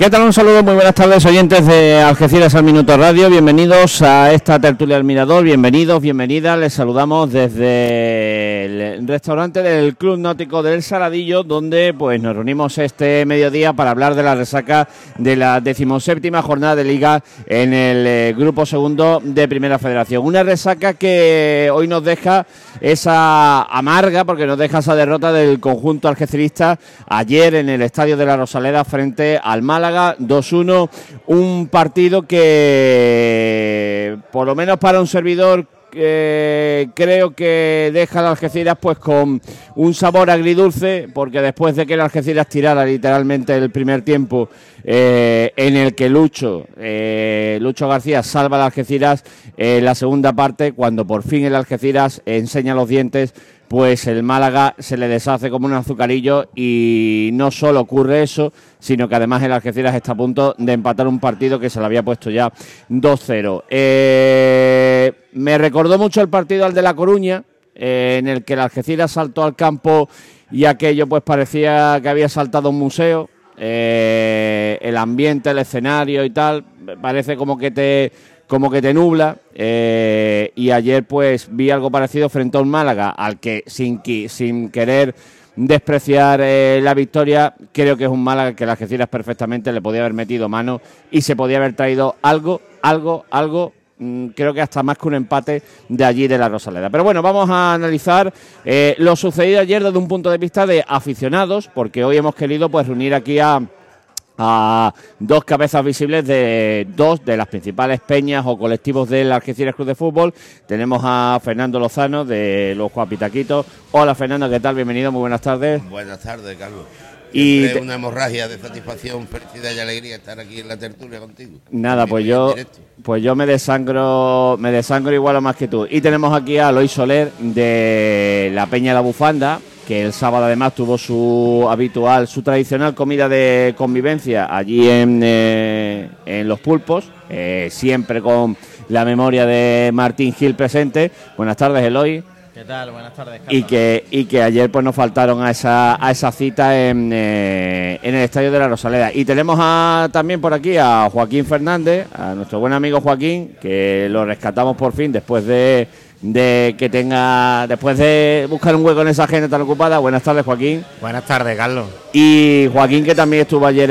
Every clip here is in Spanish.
¿Qué tal? Un saludo, muy buenas tardes, oyentes de Algeciras al Minuto Radio. Bienvenidos a esta tertulia del Mirador. Bienvenidos, bienvenidas. Les saludamos desde el restaurante del Club Náutico del Saladillo, donde pues nos reunimos este mediodía para hablar de la resaca de la decimoséptima jornada de Liga en el eh, Grupo Segundo de Primera Federación. Una resaca que hoy nos deja esa amarga, porque nos deja esa derrota del conjunto algecirista ayer en el Estadio de la Rosaleda frente al Málaga 2-1, un partido que por lo menos para un servidor creo que deja a Algeciras pues con un sabor agridulce porque después de que el Algeciras tirara literalmente el primer tiempo eh, en el que Lucho eh, Lucho García salva al Algeciras en la segunda parte cuando por fin el Algeciras enseña los dientes pues el Málaga se le deshace como un azucarillo y no solo ocurre eso, sino que además el Algeciras está a punto de empatar un partido que se le había puesto ya 2-0. Eh, me recordó mucho el partido al de La Coruña, eh, en el que el Algeciras saltó al campo y aquello pues parecía que había saltado un museo. Eh, el ambiente, el escenario y tal, parece como que te como que te nubla. Eh, y ayer pues vi algo parecido frente a un Málaga al que sin, sin querer despreciar eh, la victoria, creo que es un Málaga que las Algeciras perfectamente le podía haber metido mano y se podía haber traído algo, algo, algo mm, creo que hasta más que un empate de allí de la Rosaleda. Pero bueno, vamos a analizar eh, lo sucedido ayer desde un punto de vista de aficionados, porque hoy hemos querido pues reunir aquí a a dos cabezas visibles de dos de las principales peñas o colectivos del Algeciras Club de Fútbol. Tenemos a Fernando Lozano de los Juapitaquitos. Hola Fernando, ¿qué tal? Bienvenido, muy buenas tardes. Buenas tardes, Carlos. Y una hemorragia de satisfacción, felicidad y alegría estar aquí en la tertulia contigo. Nada, pues yo, pues yo me desangro, me desangro igual o más que tú. Y tenemos aquí a Lois Soler de la Peña La Bufanda, que el sábado además tuvo su habitual, su tradicional comida de convivencia allí en, eh, en Los Pulpos, eh, siempre con la memoria de Martín Gil presente. Buenas tardes, Eloy. ¿Qué tal? Buenas tardes. Y que, y que ayer pues nos faltaron a esa, a esa cita en, eh, en el Estadio de la Rosaleda. Y tenemos a, también por aquí a Joaquín Fernández, a nuestro buen amigo Joaquín, que lo rescatamos por fin después de de que tenga, después de buscar un hueco en esa agenda tan ocupada. Buenas tardes, Joaquín. Buenas tardes, Carlos. Y Joaquín, que también estuvo ayer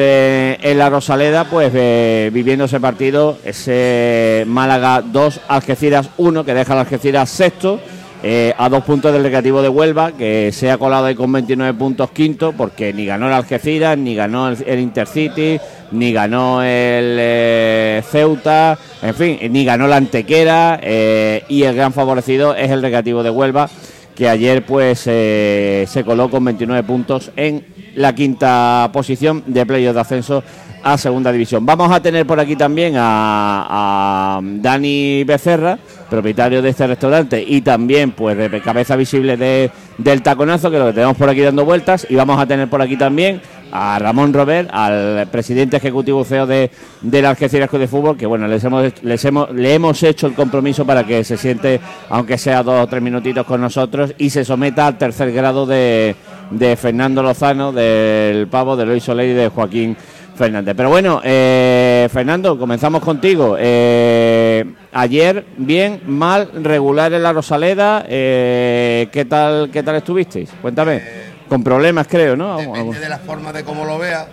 en, la Rosaleda, pues eh, viviendo ese partido, ese Málaga 2, Algeciras 1, que deja al Algeciras sexto. Eh, a dos puntos del Recreativo de Huelva, que se ha colado ahí con 29 puntos quinto, porque ni ganó el Algeciras, ni ganó el Intercity, ni ganó el eh, Ceuta, en fin, ni ganó la Antequera eh, y el gran favorecido es el Recreativo de Huelva, que ayer pues se coló con 29 puntos en la quinta posición de playoff de ascenso a segunda división. Vamos a tener por aquí también a, a, Dani Becerra, propietario de este restaurante y también pues de cabeza visible de, del taconazo, que lo que tenemos por aquí dando vueltas, y vamos a tener por aquí también a Ramón Robert, al presidente ejecutivo CEO de, del Algeciras de Fútbol, que bueno, les hemos, les hemos, le hemos hecho el compromiso para que se siente, aunque sea dos o tres minutitos con nosotros, y se someta al tercer grado de, de Fernando Lozano, del Pavo, de Luis Soler y de Joaquín Fernández. Pero bueno, eh, Fernando, comenzamos contigo. Eh, ayer, bien, mal, regular en la Rosaleda. Eh, ¿qué, tal, ¿Qué tal estuvisteis? Cuéntame. Con problemas, creo, ¿no? Depende de la forma de cómo lo vea.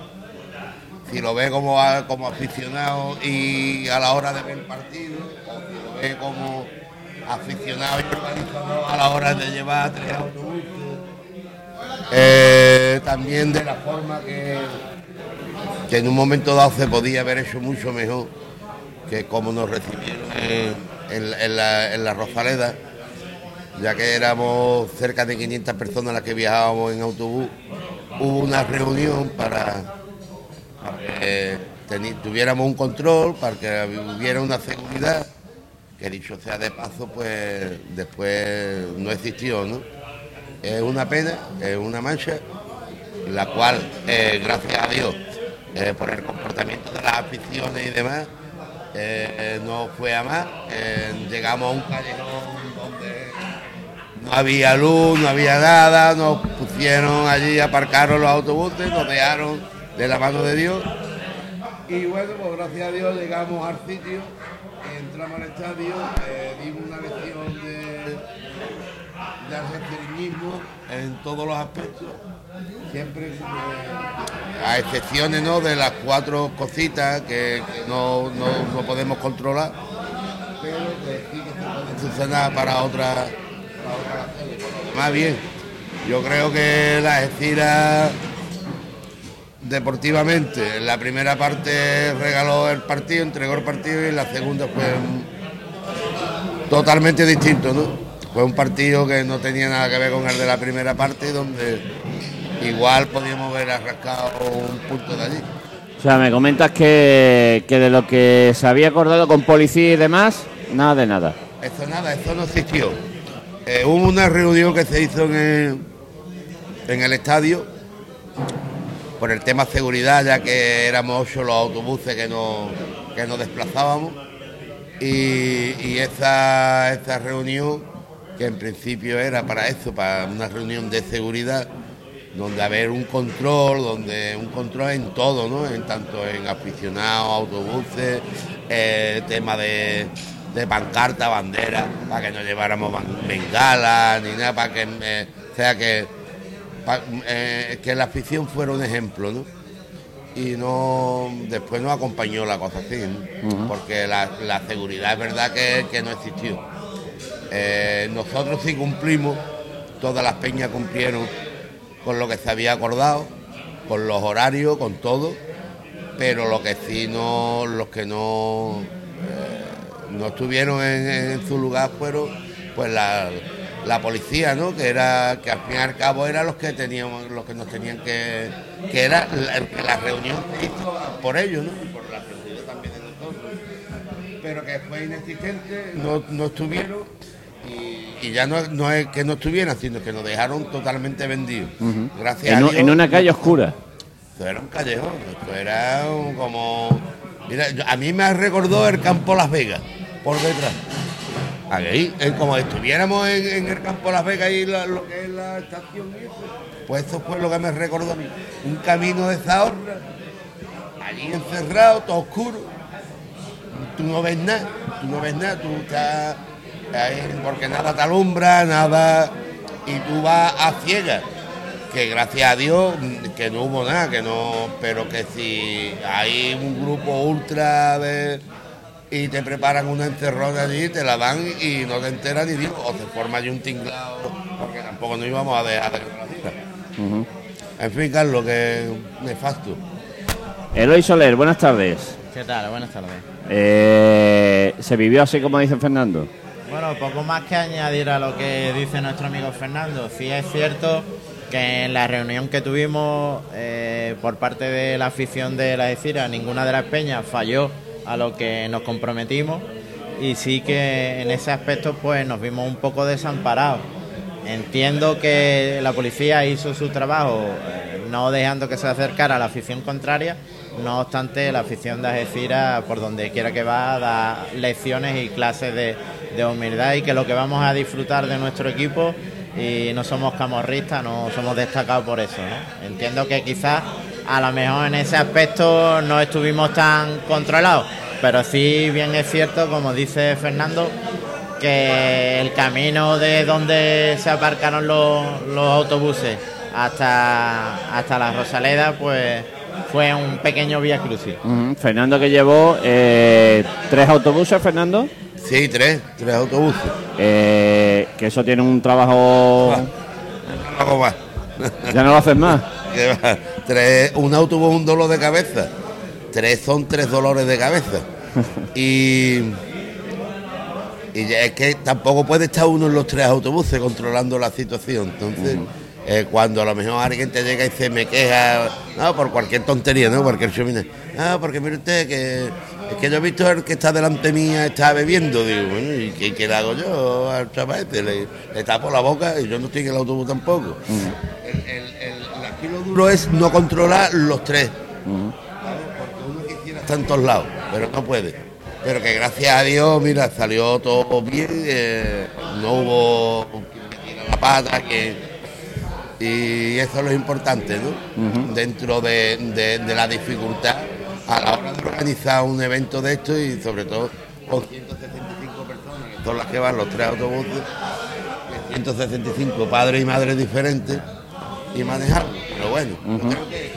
Si lo ve como, como aficionado y a la hora de ver el partido, o si lo ve como aficionado y organizador a la hora de llevar tres autobuses. También de la forma que, que en un momento dado se podía haber hecho mucho mejor que como nos recibieron en, la, en la Rosaleda ya que éramos cerca de 500 personas las que viajábamos en autobús, hubo una reunión para, que tuviéramos un control, para que hubiera una seguridad, que dicho sea de paso, pues después no existió, ¿no? Es una pena, es una mancha, la cual, eh, gracias a Dios, eh, por el comportamiento de las aficiones y demás, eh, no fue a más. llegamos a un callejón no había luz, no había nada, nos pusieron allí, aparcaron los autobuses, nos dejaron de la mano de Dios Y bueno, pues gracias a Dios llegamos al sitio, entramos al estadio, eh, dimos una lección de, de en todos los aspectos, siempre eh, a excepciones ¿no? de las cuatro cositas que, no, no- no podemos controlar, pero sí que se para otras. Más bien, yo creo que las estiras deportivamente. En la primera parte regaló el partido, entregó el partido y la segunda fue totalmente distinto, ¿no? Fue un partido que no tenía nada que ver con el de la primera parte, donde igual podíamos haber arrancado un punto de allí. O sea, me comentas que, que de lo que se había acordado con policía y demás, nada de nada. Esto nada, esto no existió. Eh, hubo una reunión que se hizo en el, en el estadio por el tema seguridad, ya que éramos ocho los autobuses que nos, que nos desplazábamos. Y, y esa, esa reunión, que en principio era para eso, para una reunión de seguridad, donde haber un control, donde un control en todo, ¿no? En tanto en aficionados, autobuses, eh, tema de, de pancarta, bandera, para que no lleváramos bengalas ni nada, para que eh, sea que eh, que la afición fuera un ejemplo, ¿no? Y no después nos acompañó la cosa así, ¿no? porque la, la seguridad es verdad que, que no existió. Nosotros sí cumplimos, todas las peñas cumplieron con lo que se había acordado, con los horarios, con todo, pero lo que sí no, los que no, eh, no estuvieron en, su lugar fueron pues la, la policía, ¿no? Que era, que al fin y al cabo eran los que teníamos, los que nos tenían que, que era la, la reunión por ellos, ¿no? Por la también de nosotros pero que fue inexistente, no, no estuvieron y, ya no, no es que no estuvieran, sino que nos dejaron totalmente vendidos. Gracias En, a Dios. en una calle oscura. Esto era un callejón, esto era como... Mira, a mí me recordó el campo Las Vegas, por detrás. Ahí, eh, como estuviéramos en, en el campo Las Vegas y la- lo que es la estación pues eso fue lo que me recordó a mí. Un camino de zahorra, allí encerrado, todo oscuro. Tú no ves nada, tú no ves nada, tú estás porque nada te alumbra, nada, y tú vas a ciegas que gracias a Dios que no hubo nada, que no, pero que si hay un grupo ultra de y te preparan una encerrona allí, te la dan y no te enteras ni Dios, o se forma allí un tinglado, porque tampoco nos íbamos a dejar de la. En fin, Carlos, que nefasto. Eloy Soler, buenas tardes. ¿Qué tal? Buenas tardes. Eh, ¿Se vivió así como dice Fernando? Bueno, poco más que añadir a lo que dice nuestro amigo Fernando. Sí es cierto que en la reunión que tuvimos eh, por parte de la afición de la Decira, ninguna de las peñas falló a lo que nos comprometimos y sí que en ese aspecto pues nos vimos un poco desamparados. Entiendo que la policía hizo su trabajo eh, no dejando que se acercara a la afición contraria, no obstante la afición de Algeciras por donde quiera que va da lecciones y clases de, de humildad y que lo que vamos a disfrutar de nuestro equipo y no somos camorristas, no somos destacados por eso. Entiendo que quizás a lo mejor en ese aspecto no estuvimos tan controlados, pero sí bien es cierto, como dice Fernando, que el camino de donde se aparcaron los, los autobuses hasta, hasta la Rosaleda, pues fue un pequeño vía crucis. Fernando que llevó eh, tres autobuses, Fernando. Sí, tres, tres autobuses. Eh, que eso tiene un trabajo... No hago más. Ya no lo haces más. Tres, un autobús un dolor de cabeza. Tres son tres dolores de cabeza. Y, y ya es que tampoco puede estar uno en los tres autobuses controlando la situación. Entonces, eh, cuando a lo mejor alguien te llega y se me queja, no, por cualquier tontería, ¿no? Cualquier chumina. Ah, porque mire usted que es que yo he visto el que está delante mía está bebiendo. Digo, bueno, ¿y qué, qué le hago yo al chaval este? Le, le tapo la boca y yo no estoy en el autobús tampoco. El, el, el- aquí lo duro es no controlar los tres. ¿sabes? Porque uno quisiera estar en todos lados, pero no puede. Pero que gracias a Dios, mira, salió todo bien, eh, no hubo la pata, que y eso es lo importante, ¿no? Dentro de, de- de la dificultad, a la hora de organizar un evento de esto y sobre todo con 165 personas, que son las que van los tres autobuses, 165 padres y madres diferentes y manejar. Pero bueno, yo creo que,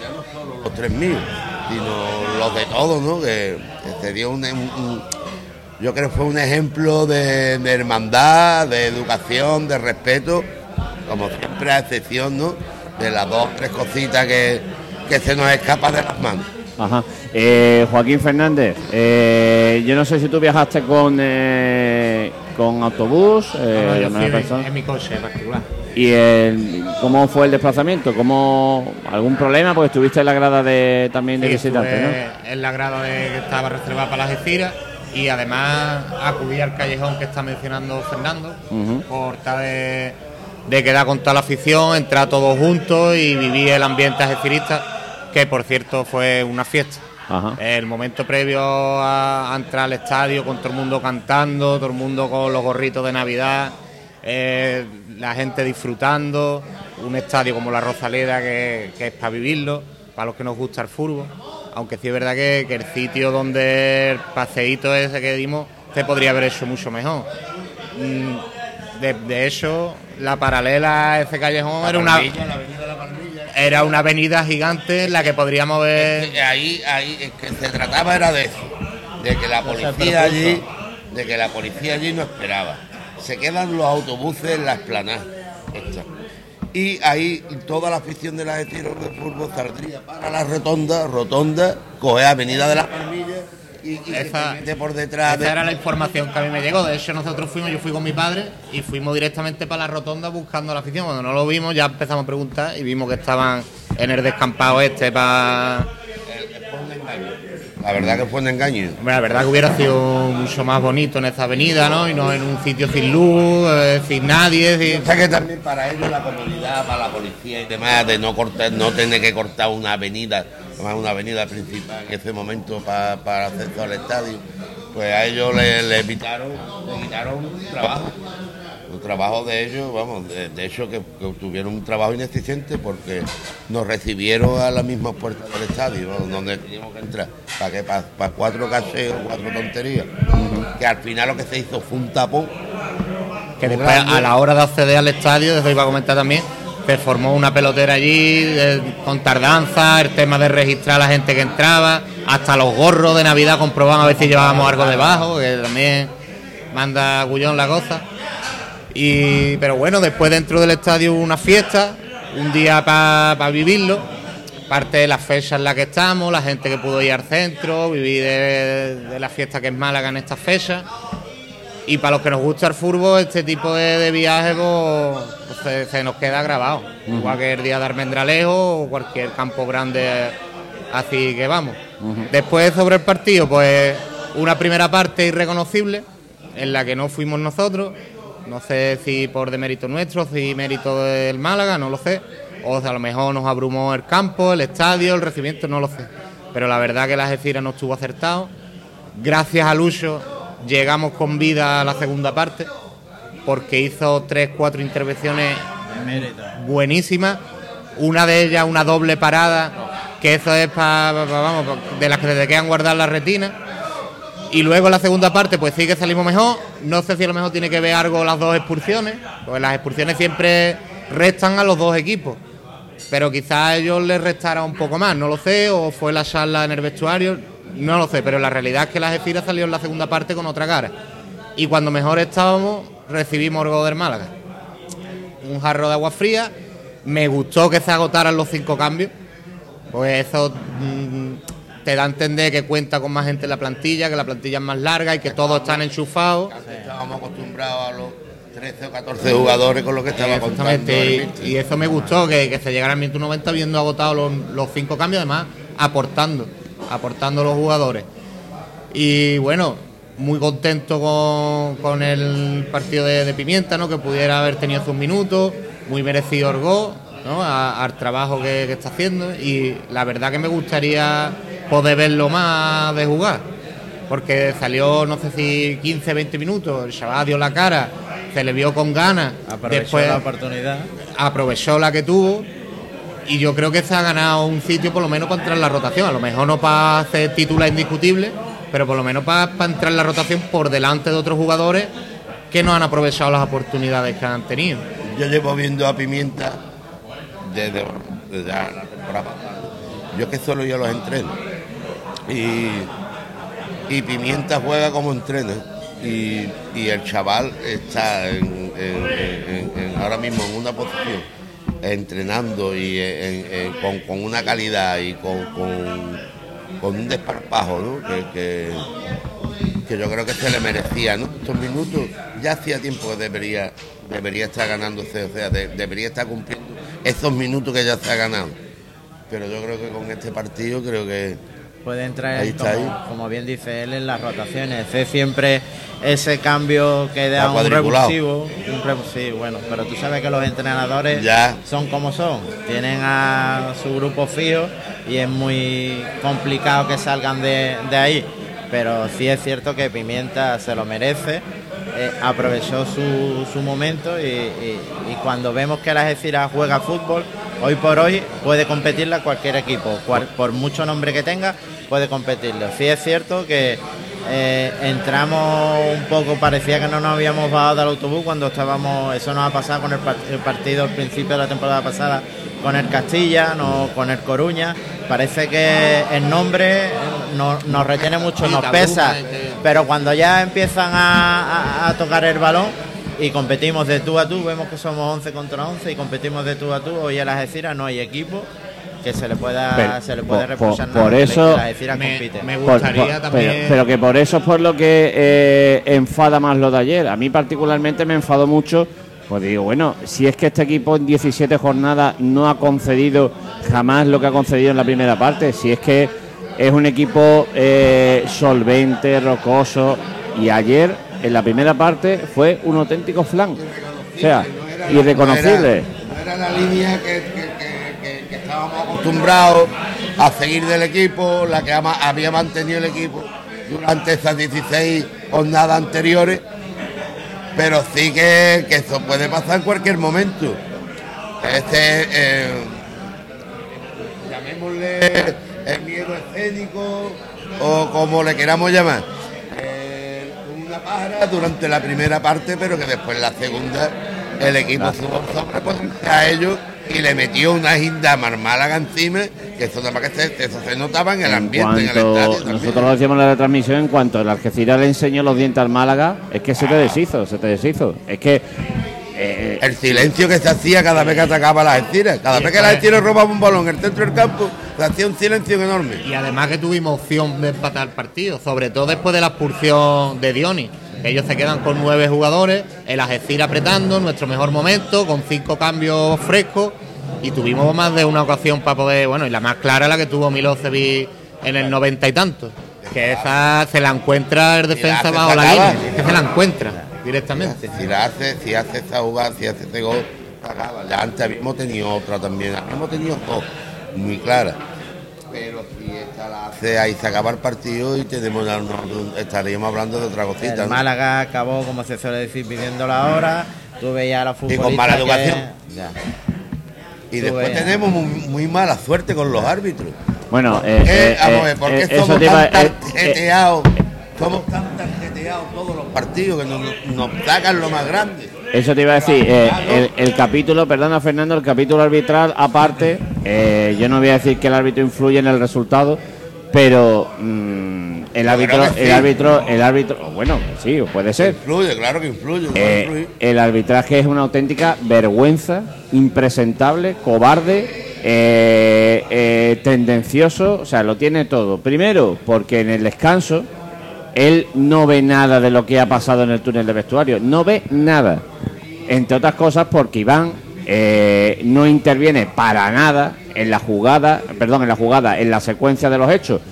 ya no solo los tres míos, sino los de todos, ¿no? Que, se dio un, yo creo que fue un ejemplo de, hermandad, de educación, de respeto, como siempre a excepción, ¿no? De las dos, tres cositas que, que se nos escapa de las manos. Ajá. Eh, Joaquín Fernández, eh, yo no sé si tú viajaste con eh, con autobús. en, mi coche particular. ¿Y cómo fue el desplazamiento? ¿Cómo, ¿Algún problema? Porque estuviste en la grada de, también de visitantes, ¿no? En la grada de, que estaba reservada para las estiras y además acudí al callejón que está mencionando Fernando por tal de, de, quedar con toda la afición, entrar todos juntos y vivir el ambiente ajecirista que por cierto fue una fiesta. El momento previo a, entrar al estadio con todo el mundo cantando, todo el mundo con los gorritos de Navidad, eh, la gente disfrutando, un estadio como la Rosaleda que, es para vivirlo, para los que nos gusta el fútbol, aunque sí es verdad que, el sitio donde el paseíto ese que dimos se podría haber hecho mucho mejor. Mm, de, de hecho, la paralela a ese callejón era una era una avenida gigante en la que podríamos ver. ahí, ahí, que se trataba era de eso, de que la policía allí, de que la policía allí no esperaba. Se quedan los autobuses en la esplanada. Y ahí toda la afición de las estilos de fútbol saldría para la rotonda, rotonda, coge Avenida de las Palmillas y, esa, por detrás. Esa era la información que a mí me llegó. De hecho, nosotros fuimos, yo fui con mi padre y fuimos directamente para la rotonda buscando la afición. Cuando no lo vimos, ya empezamos a preguntar y vimos que estaban en el descampado este para. La verdad que fue un engaño. la verdad que hubiera sido mucho más bonito en esta avenida, ¿no? Y no en un sitio sin luz, eh, sin nadie. Sin... O que también para ellos la comunidad, para la policía y demás, de no cortar, no tener que cortar una avenida una avenida principal en ese momento para, para acceso al estadio, pues a ellos le, le evitaron, le quitaron trabajo. Un trabajo de ellos, vamos, de, hecho que, tuvieron un trabajo ineficiente porque nos recibieron a las mismas puertas del estadio, donde teníamos que entrar, para que para, cuatro caseos, cuatro tonterías, que al final lo que se hizo fue un tapón. Que después a la hora de acceder al estadio, eso iba a comentar también, se formó una pelotera allí con tardanza, el tema de registrar a la gente que entraba, hasta los gorros de Navidad comprobaban a ver si llevábamos algo debajo, que también manda Gullón la goza. Y, pero bueno, después dentro del estadio una fiesta, un día para vivirlo, parte de las fechas en las que estamos, la gente que pudo ir al centro, vivir de, la fiesta que es Málaga en estas fechas. Y para los que nos gusta el fútbol, este tipo de, de viajes, pues, se, nos queda grabado. El día de Armendralejo o cualquier campo grande así que vamos. Después sobre el partido, pues una primera parte irreconocible en la que no fuimos nosotros. No sé si por demérito nuestro, si mérito del Málaga, no lo sé. O a lo mejor nos abrumó el campo, el estadio, el recibimiento, no lo sé. Pero la verdad que la Algeciras no estuvo acertado. Gracias a Lucho llegamos con vida a la segunda parte porque hizo tres, cuatro intervenciones buenísimas. Una de ellas, una doble parada, que eso es para, vamos, de las que se quedan guardar la retina. Y luego la segunda parte, pues sí que salimos mejor. No sé si a lo mejor tiene que ver algo las dos expulsiones, porque las expulsiones siempre restan a los dos equipos. Pero quizás a ellos les restara un poco más, no lo sé, o fue la charla en el vestuario, no lo sé, pero la realidad es que las Espiras salió en la segunda parte con otra cara. Y cuando mejor estábamos, recibimos del Málaga. Un jarro de agua fría. Me gustó que se agotaran los cinco cambios. Pues eso mm, te da a entender que cuenta con más gente en la plantilla, que la plantilla es más larga y que todos están enchufados. Estábamos acostumbrados a los 13 o 14 jugadores con lo que estaba contando. Y, eso me gustó, que, se llegara al minuto 90 viendo agotado los, los cinco cambios, además aportando, aportando los jugadores. Y bueno, muy contento con, el partido de, Pimienta, ¿no? que pudiera haber tenido sus minutos, muy merecido Orgó, ¿no? al trabajo que, está haciendo y la verdad que me gustaría poder verlo más de jugar, porque salió no sé si 15, 20 minutos, el chaval dio la cara, se le vio con ganas, aprovechó la oportunidad, aprovechó la que tuvo y yo creo que se ha ganado un sitio por lo menos para entrar en la rotación. A lo mejor no para hacer titular indiscutible, pero por lo menos para, entrar en la rotación por delante de otros jugadores que no han aprovechado las oportunidades que han tenido. Yo llevo viendo a Pimienta desde, la temporada Yo que solo yo los entreno. Y, y Pimienta juega como entrena. Y, el chaval está ahora mismo en una posición entrenando y con, una calidad y con, con, un desparpajo ¿no? que, que, yo creo que se le merecía. ¿no? Estos minutos ya hacía tiempo que debería, debería estar ganando, o sea, debería estar cumpliendo esos minutos que ya se ha ganado. Pero yo creo que con este partido creo que puede entrar, como, bien dice él, en las rotaciones. Es siempre ese cambio que da un revulsivo. sí, bueno, pero tú sabes que los entrenadores son como son. Tienen a su grupo fijo y es muy complicado que salgan de, ahí. Pero sí es cierto que Pimienta se lo merece. Eh, aprovechó su, su momento y, cuando vemos que la Algeciras juega fútbol, hoy por hoy puede competirla cualquier equipo, por mucho nombre que tenga, puede competirlo. Sí es cierto que eh, entramos un poco, parecía que no nos habíamos bajado del autobús cuando estábamos, eso nos ha pasado con el, partido al principio de la temporada pasada con el Castilla, no con el Coruña. Parece que el nombre nos retiene mucho, nos pesa, pero cuando ya empiezan a, tocar el balón y competimos de tú a tú, vemos que somos 11 contra 11 y competimos de tú a tú, hoy en las Algeciras no hay equipo que se le pueda se le puede reprochar por, por eso me, gustaría también pero, que por eso es por lo que eh, enfada más lo de ayer. A mí particularmente me enfadó mucho pues digo bueno si es que este equipo en 17 jornadas no ha concedido jamás lo que ha concedido en la primera parte si es que es un equipo eh, solvente rocoso y ayer en la primera parte fue un auténtico flan. O sea irreconocible. no era, la línea que estábamos acostumbrados a seguir del equipo, la que había mantenido el equipo durante esas 16 jornadas anteriores, pero sí que, eso puede pasar en cualquier momento. Este, eh, llamémosle el miedo escénico o como le queramos llamar. Eh, una pájara durante la primera parte, pero que después en la segunda el equipo subo sobre a ellos y le metió una ginda Málaga encima, que eso, que se, eso se notaba en el ambiente, en el estadio. Nosotros lo decíamos en la retransmisión, en cuanto el Algeciras le enseñó los dientes al Málaga, es que se te deshizo, se te deshizo. Es que eh, el silencio que se hacía cada vez que atacaba las Algeciras. Cada vez que las Algeciras robaba un balón en el centro del campo, se hacía un silencio enorme. Y además que tuvimos opción de empatar el partido, sobre todo después de la expulsión de Dioni. Ellos se quedan con nueve jugadores, el Algeciras apretando, nuestro mejor momento, con cinco cambios frescos y tuvimos más de una ocasión para poder, bueno, y la más clara la que tuvo Milosevic en el noventa y tanto, que esa se la encuentra el defensa bajo la línea, que se la encuentra directamente. Si, la hace, si hace esa jugada, si hace ese gol, ya antes habíamos tenido otra también, habíamos tenido dos muy claras pero si esta la hace ahí se acaba el partido y tenemos estaríamos hablando de otra cosita. Málaga acabó, como se suele decir, pidiendo la hora. Tú veías a los futbolistas. Y con mala educación. Y después tenemos muy, mala suerte con los árbitros. Bueno, eh, eh, vamos a ver, ¿por qué eh, somos tan tarjeteados? somos tan tarjeteados todos los partidos que nos, nos sacan lo más grande. Eso te iba a decir, eh, el, capítulo, perdona Fernando, el capítulo arbitral aparte, eh, yo no voy a decir que el árbitro influye en el resultado, pero mm, el árbitro, el árbitro, el árbitro, bueno, sí, puede ser. Influye, claro que influye. Eh, el arbitraje es una auténtica vergüenza, impresentable, cobarde, tendencioso, o sea, lo tiene todo. Primero, porque en el descanso él no ve nada de lo que ha pasado en el túnel de vestuario, no ve nada. Entre otras cosas porque Iván eh, no interviene para nada en la jugada, perdón, en la jugada, en la secuencia de los hechos.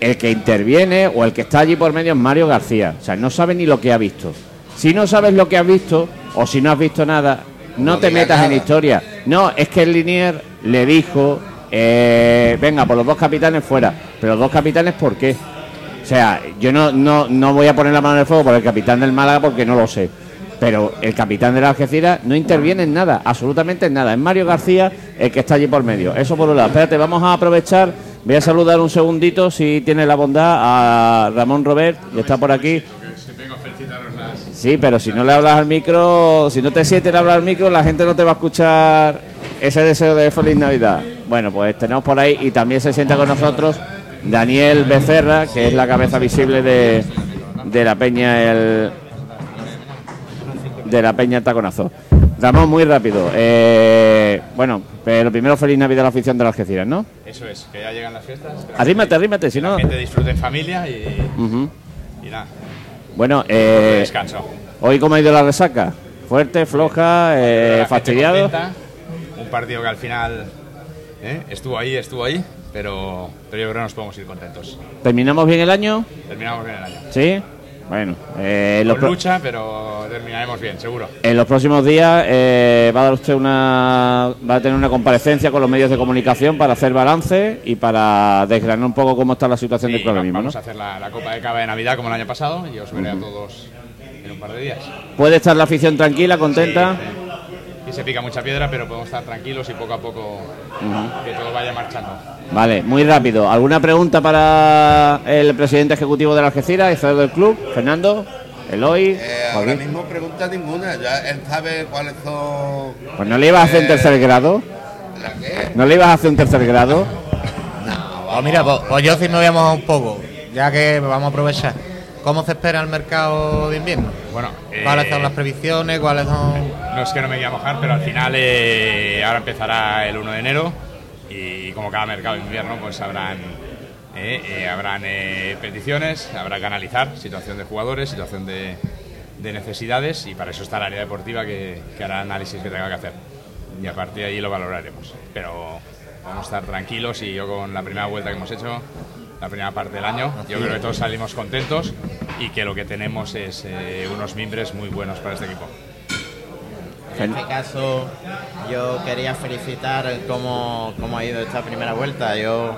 El que interviene o el que está allí por medio es Mario García. O sea, no sabe ni lo que ha visto. Si no sabes lo que has visto o si no has visto nada, no, te metas en historia. No, es que el Linier le dijo, eh, venga, por los dos capitanes fuera. Pero los dos capitanes, ¿por qué? O sea, yo no, no, no voy a poner la mano en el fuego por el capitán del Málaga porque no lo sé. Pero el capitán de la Algeciras no interviene en nada, absolutamente en nada. Es Mario García el que está allí por medio. Eso por un lado. Espérate, vamos a aprovechar. Voy a saludar un segundito, si tiene la bondad, a Ramón Robert, que está por aquí. Sí, pero si no le hablas al micro, si no te sientes hablar al micro, la gente no te va a escuchar ese deseo de feliz Navidad. Bueno, pues tenemos por ahí y también se sienta con nosotros Daniel Becerra, que es la cabeza visible de, de la Peña el de la Peña Taconazo. Ramón, muy rápido. Eh, bueno, pero primero feliz Navidad a la afición de las Algeciras, ¿no? Eso es, que ya llegan las fiestas. Arrímate, arrímate, si no. La gente disfrute en familia y, Ujú. y nada, Bueno, eh, descanso. hoy cómo ha ido la resaca. Fuerte, floja, eh, fastidiado. contenta, Un partido que al final ¿eh? estuvo ahí, estuvo ahí, pero, pero yo creo que nos podemos ir contentos. ¿Terminamos bien el año? Terminamos bien el año. Sí. Bueno, eh, en los lucha, pero terminaremos bien, seguro. En los próximos días eh, va a dar usted una va a tener una comparecencia con los medios de comunicación para hacer balance y para desgranar un poco cómo está la situación del club ahora va- mismo, ¿no? vamos a hacer la, la Copa de Cava de Navidad como el año pasado y os veré a todos en un par de días. Puede estar la afición tranquila, contenta. Sí, sí. Y se pica mucha piedra, pero podemos estar tranquilos y poco a poco que todo vaya marchando. Vale, muy rápido. ¿Alguna pregunta para el presidente ejecutivo de la Algeciras y CEO del club? Fernando, Eloy. Eh, ahora mismo pregunta ninguna, ya él sabe cuáles son Pues no le ibas a hacer un Eh, tercer grado. las que ¿No le ibas a hacer un tercer grado? Pues mira, pues, pues yo sí me voy a mojar un poco, ya que vamos a aprovechar. ¿Cómo se espera el mercado de invierno? Bueno, ¿Cuáles eh, son las previsiones? ¿Cuáles son...? No es que no me voy a mojar, pero al final eh, ahora empezará el 1 de enero y como cada mercado de invierno pues habrán, eh, eh, habrán eh, peticiones, habrá que analizar situación de jugadores, situación de, de necesidades y para eso está el área deportiva que, que hará análisis que tenga que hacer y a partir de ahí lo valoraremos. Pero vamos a estar tranquilos y yo con la primera vuelta que hemos hecho, la primera parte del año, yo creo que todos salimos contentos y que lo que tenemos es eh, unos mimbres muy buenos para este equipo. En este caso, yo quería felicitar cómo, cómo ha ido esta primera vuelta. Yo,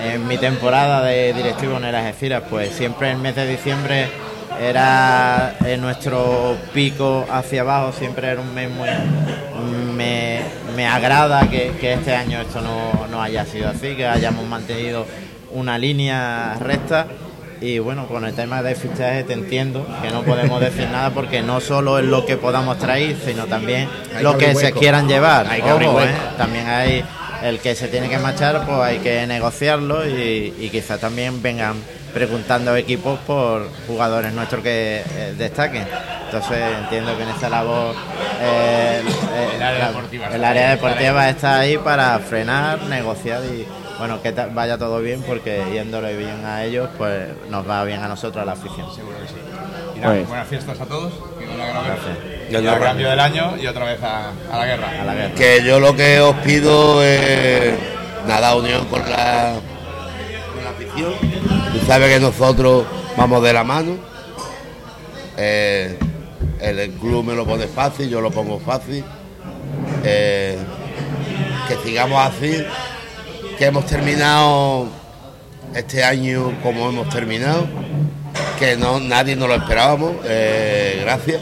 en mi temporada de directivo en el Algeciras, pues siempre el mes de diciembre era eh, nuestro pico hacia abajo, siempre era un mes muy. Me, me agrada que, que este año esto no, no haya sido así, que hayamos mantenido una línea recta. Y bueno, con el tema de fichaje te entiendo que no podemos decir nada porque no solo es lo que podamos traer, sino también Hay lo que se quieran llevar. Hay que Ojo. ¿eh? También hay el que se tiene que marchar, pues hay que negociarlo y, y quizás también vengan preguntando equipos por jugadores nuestros que eh, destaquen. Entonces entiendo que en esta labor eh, El área la- deportiva el área deportiva está ahí para frenar, negociar y bueno que vaya todo bien porque yéndole bien a ellos pues nos va bien a nosotros a la afición. Seguro que sí. Y nada, Pues- buenas fiestas a todos. Que no la graben. Gracias. Y al cambio del año y otra vez a, a la guerra. A la guerra. Que yo lo que os pido es nada unión con la, con la afición. Tú sabes que nosotros vamos de la mano. Eh, el, el club me lo pone fácil, yo lo pongo fácil. Eh, que sigamos así, que hemos terminado este año como hemos terminado, que no nadie nos lo esperábamos. Eh, gracias.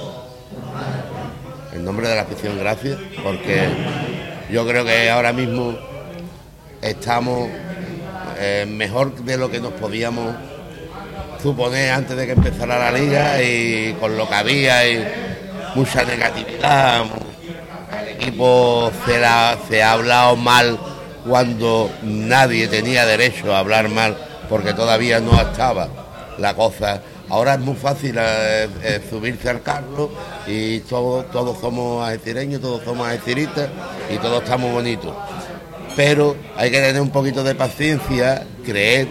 En nombre de la afición, gracias, porque yo creo que ahora mismo estamos eh, mejor de lo que nos podíamos suponer antes de que empezara la liga y con lo que había y mucha negatividad. El equipo se, la- se ha hablado mal cuando nadie tenía derecho a hablar mal porque todavía no estaba la cosa. Ahora es muy fácil eh, eh, subirse al carro y todos, todos somos algecireños, todos somos algeciristas y todos estamos bonitos. Pero hay que tener un poquito de paciencia, creer,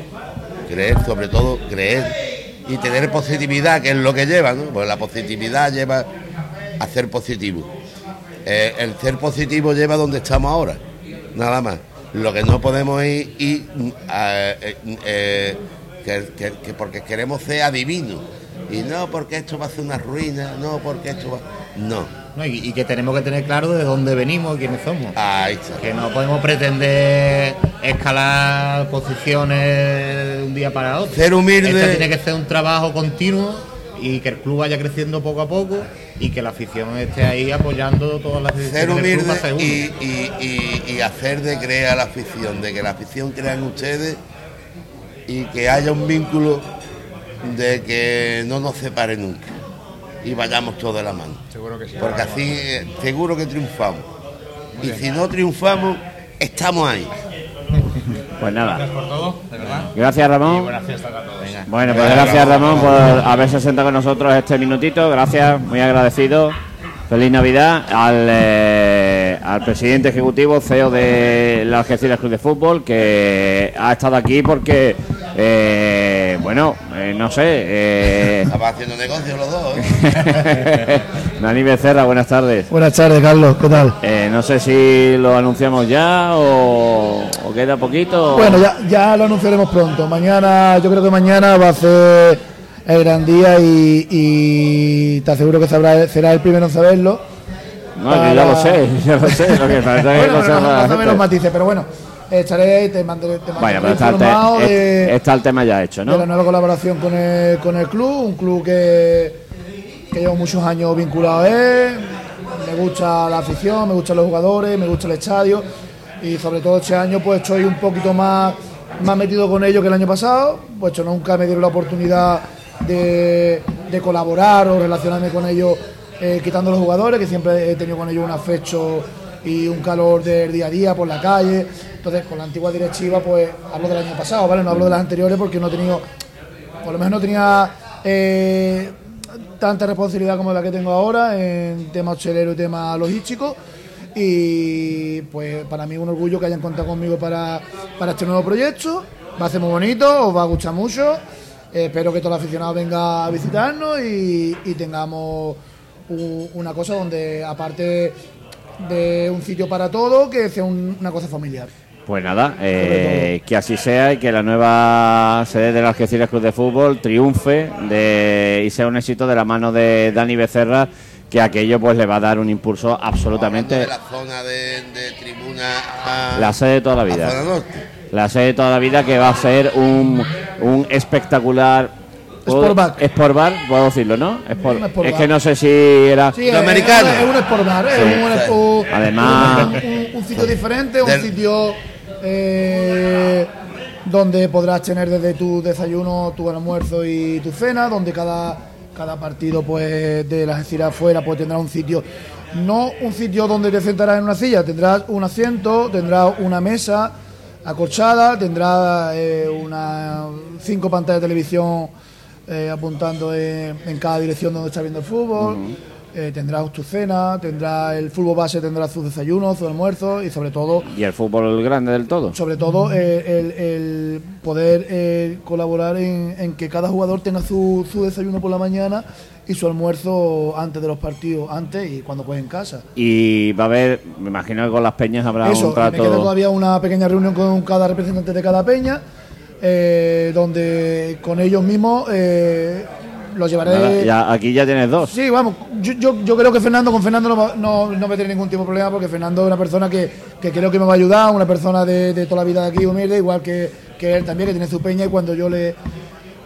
creer, sobre todo creer y tener positividad, que es lo que lleva, ¿no? Pues la positividad lleva a ser positivo. Eh, el ser positivo lleva donde estamos ahora, nada más. Lo que no podemos ir, eh, eh, que, que- que porque queremos ser adivinos. Y no porque esto va a ser una ruina, no porque esto va. No, No, y, y que tenemos que tener claro de dónde venimos y quiénes somos. ahí está. Que no podemos pretender escalar posiciones de un día para otro. Ser humilde. Esto tiene que ser un trabajo continuo y que el club vaya creciendo poco a poco y que la afición esté ahí apoyando todas las ser decisiones del club humilde ser uno. y, y- y- y hacer de crear la afición, de que la afición crea en ustedes y que haya un vínculo de que no nos separe nunca y vayamos todos de la mano. Seguro que sí. Porque así eh, seguro que triunfamos. Y si no triunfamos, estamos ahí. Pues nada. Gracias por todo, de verdad. Gracias, Y Ramón. buenas fiestas a todos. Bueno, pues gracias Ramón por haberse sentado con nosotros este minutito. Gracias, muy agradecido. Feliz Navidad al, eh, al presidente ejecutivo, CEO de la Algeciras Club de Fútbol, que ha estado aquí porque, eh, bueno, eh, no sé. eh, Estamos haciendo negocios los dos. ¿eh? Dani Becerra, buenas tardes. Buenas tardes, Carlos, ¿qué tal? Eh, no sé si lo anunciamos ya o, o queda poquito. Bueno, ya, ya lo anunciaremos pronto. Mañana, yo creo que mañana va a ser el gran día y, y te aseguro que sabrá- será el primero en saberlo. No, yo ya lo sé, ya lo sé. Lo que es Bueno, no, no, no me gente. los matices, pero bueno, estaré, te mandaré, te Bueno, mantendré pero está el, te- informado de, es- está el tema ya hecho, de la ¿no? nueva colaboración con el, con el club, un club que, que llevo muchos años vinculado a él. Me gusta la afición, me gustan los jugadores, me gusta el estadio y sobre todo este año pues estoy un poquito más, más metido con ellos que el año pasado, puesto nunca me dieron la oportunidad de, de colaborar o relacionarme con ellos eh, quitando los jugadores, que siempre he tenido con ellos un afecto y un calor del día a día por la calle. Entonces, con la antigua directiva, pues hablo del año pasado, ¿vale? No hablo de las anteriores porque no he tenido, por lo menos no tenía eh, tanta responsabilidad como la que tengo ahora en tema hostelero y tema logístico. Y pues para mí un orgullo que hayan contado conmigo para, para este nuevo proyecto. Va a ser muy bonito, os va a gustar mucho. Espero que todo el aficionado venga a visitarnos y, tengamos una cosa donde, aparte de un sitio para todo, que sea un- una cosa familiar. Pues nada, eh, que así sea y que la nueva sede del Algeciras Club de Fútbol triunfe de, y sea un éxito de la mano de Dani Becerra, que aquello pues le va a dar un impulso absolutamente de la zona de, de tribuna a la sede de toda la vida. La sede de toda la vida que va a ser un, un espectacular Sport bar. Sport bar, puedo decirlo, ¿no? Sport- Un sport es que no sé si era Sí, es, americano. es un sport bar, es Sí. un, un- Además- un, un- un sitio diferente, un Del- sitio eh, donde podrás tener desde tu desayuno, tu almuerzo y tu cena, donde cada, cada partido pues de las giras afuera pues tendrá un sitio, no un sitio donde te sentarás en una silla, tendrás un asiento, tendrás una mesa acolchada, tendrás eh, una cinco pantallas de televisión eh, apuntando en, en cada dirección donde está viendo el fútbol. Eh, tendrás tu cena, tendrás el fútbol base, tendrás sus desayunos, sus almuerzos y sobre todo, y el fútbol grande del todo. sobre todo eh, el, el poder eh, colaborar en, en que cada jugador tenga su, su desayuno por la mañana y su almuerzo antes de los partidos, antes y cuando juegue en casa. Y va a haber, me imagino que con las peñas habrá Eso, un y me queda trato. todavía una pequeña reunión con cada representante de cada peña, eh, donde con ellos mismos eh, los llevaré. Nada, ya- aquí ya tienes dos. Sí, vamos, yo, yo, yo creo que Fernando, con Fernando no, va- no, no me tiene ningún tipo de problema porque Fernando es una persona que, que creo que me va a ayudar, una persona de, de toda la vida de aquí, humilde, igual que, que él también, que tiene su peña y cuando yo le,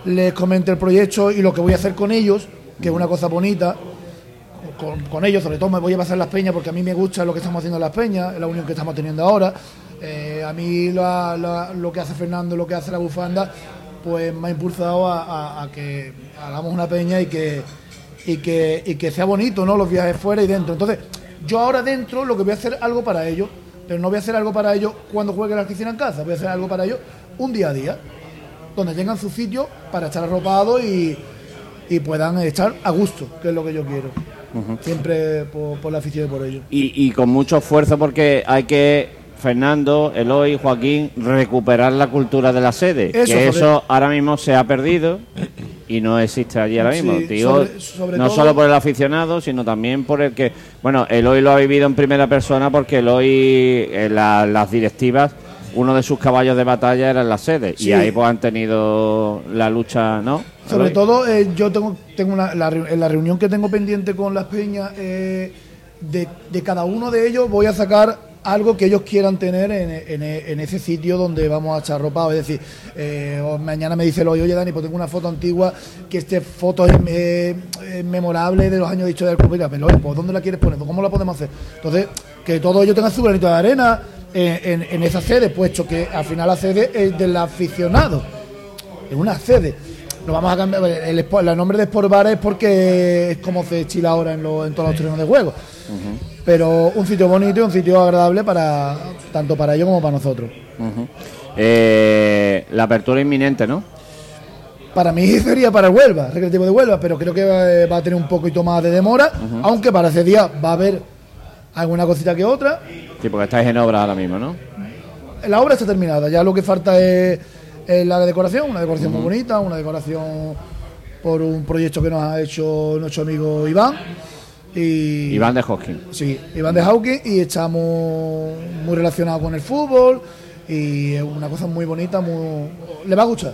les comente el proyecto y lo que voy a hacer con ellos, que es una cosa bonita, con, con ellos, sobre todo me voy a pasar las peñas porque a mí me gusta lo que estamos haciendo en las peñas, es la unión que estamos teniendo ahora. Eh, a mí la- la- lo que hace Fernando, lo que hace la bufanda, pues me ha impulsado a, a- a que hagamos una peña y que, y, que, y que sea bonito, ¿no? Los viajes fuera y dentro. Entonces, yo ahora dentro lo que voy a hacer algo para ellos, pero no voy a hacer algo para ellos cuando juegue la oficina en casa, voy a hacer algo para ellos un día a día, donde tengan su sitio para estar arropados y, y puedan estar a gusto, que es lo que yo quiero. Siempre por, por la afición y por ello. Y, y con mucho esfuerzo porque hay que, Fernando, Eloy, Joaquín, recuperar la cultura de la sede. Eso, que sobre- eso ahora mismo se ha perdido y no existe allí ahora mismo. Sí, Digo, sobre- sobre no todo- solo por el aficionado, sino también por el que, bueno, Eloy lo ha vivido en primera persona porque Eloy, en la- las directivas, uno de sus caballos de batalla era en la sede. Sí. Y ahí pues han tenido la lucha, ¿no? Sobre Eloy? todo, eh, yo tengo, tengo una, la, en la reunión que tengo pendiente con las peñas, eh, de, de cada uno de ellos voy a sacar algo que ellos quieran tener en, en- ese sitio donde vamos a echar. Es decir, eh, mañana me dice el oye, Dani, pues tengo una foto antigua que esté foto eh, eh, memorable de los años de historia del club. Mira, pero oye, pues ¿dónde la quieres poner? ¿Cómo la podemos hacer? Entonces, que todo ello tenga su granito de arena en, en- en esa sede, puesto que al final la sede es del aficionado. Es una sede. Lo vamos a cambiar. El, nombre de Sport Bar es porque es como se chila ahora en, los- en todos los terrenos de juego. Pero un sitio bonito y un sitio agradable para tanto para ellos como para nosotros. Eh, la apertura inminente, ¿no? Para mí sería para el Huelva, Recreativo de Huelva, pero creo que va, va a tener un poquito más de demora, aunque para ese día va a haber alguna cosita que otra. Sí, porque estáis en obra ahora mismo, ¿no? La obra está terminada, ya lo que falta es, es la decoración, una decoración muy bonita, una decoración por un proyecto que nos ha hecho nuestro amigo Iván. Y, Iván de Hoskin. Sí, Iván de Hawking y estamos muy relacionados con el fútbol y es una cosa muy bonita, muy... le va a gustar.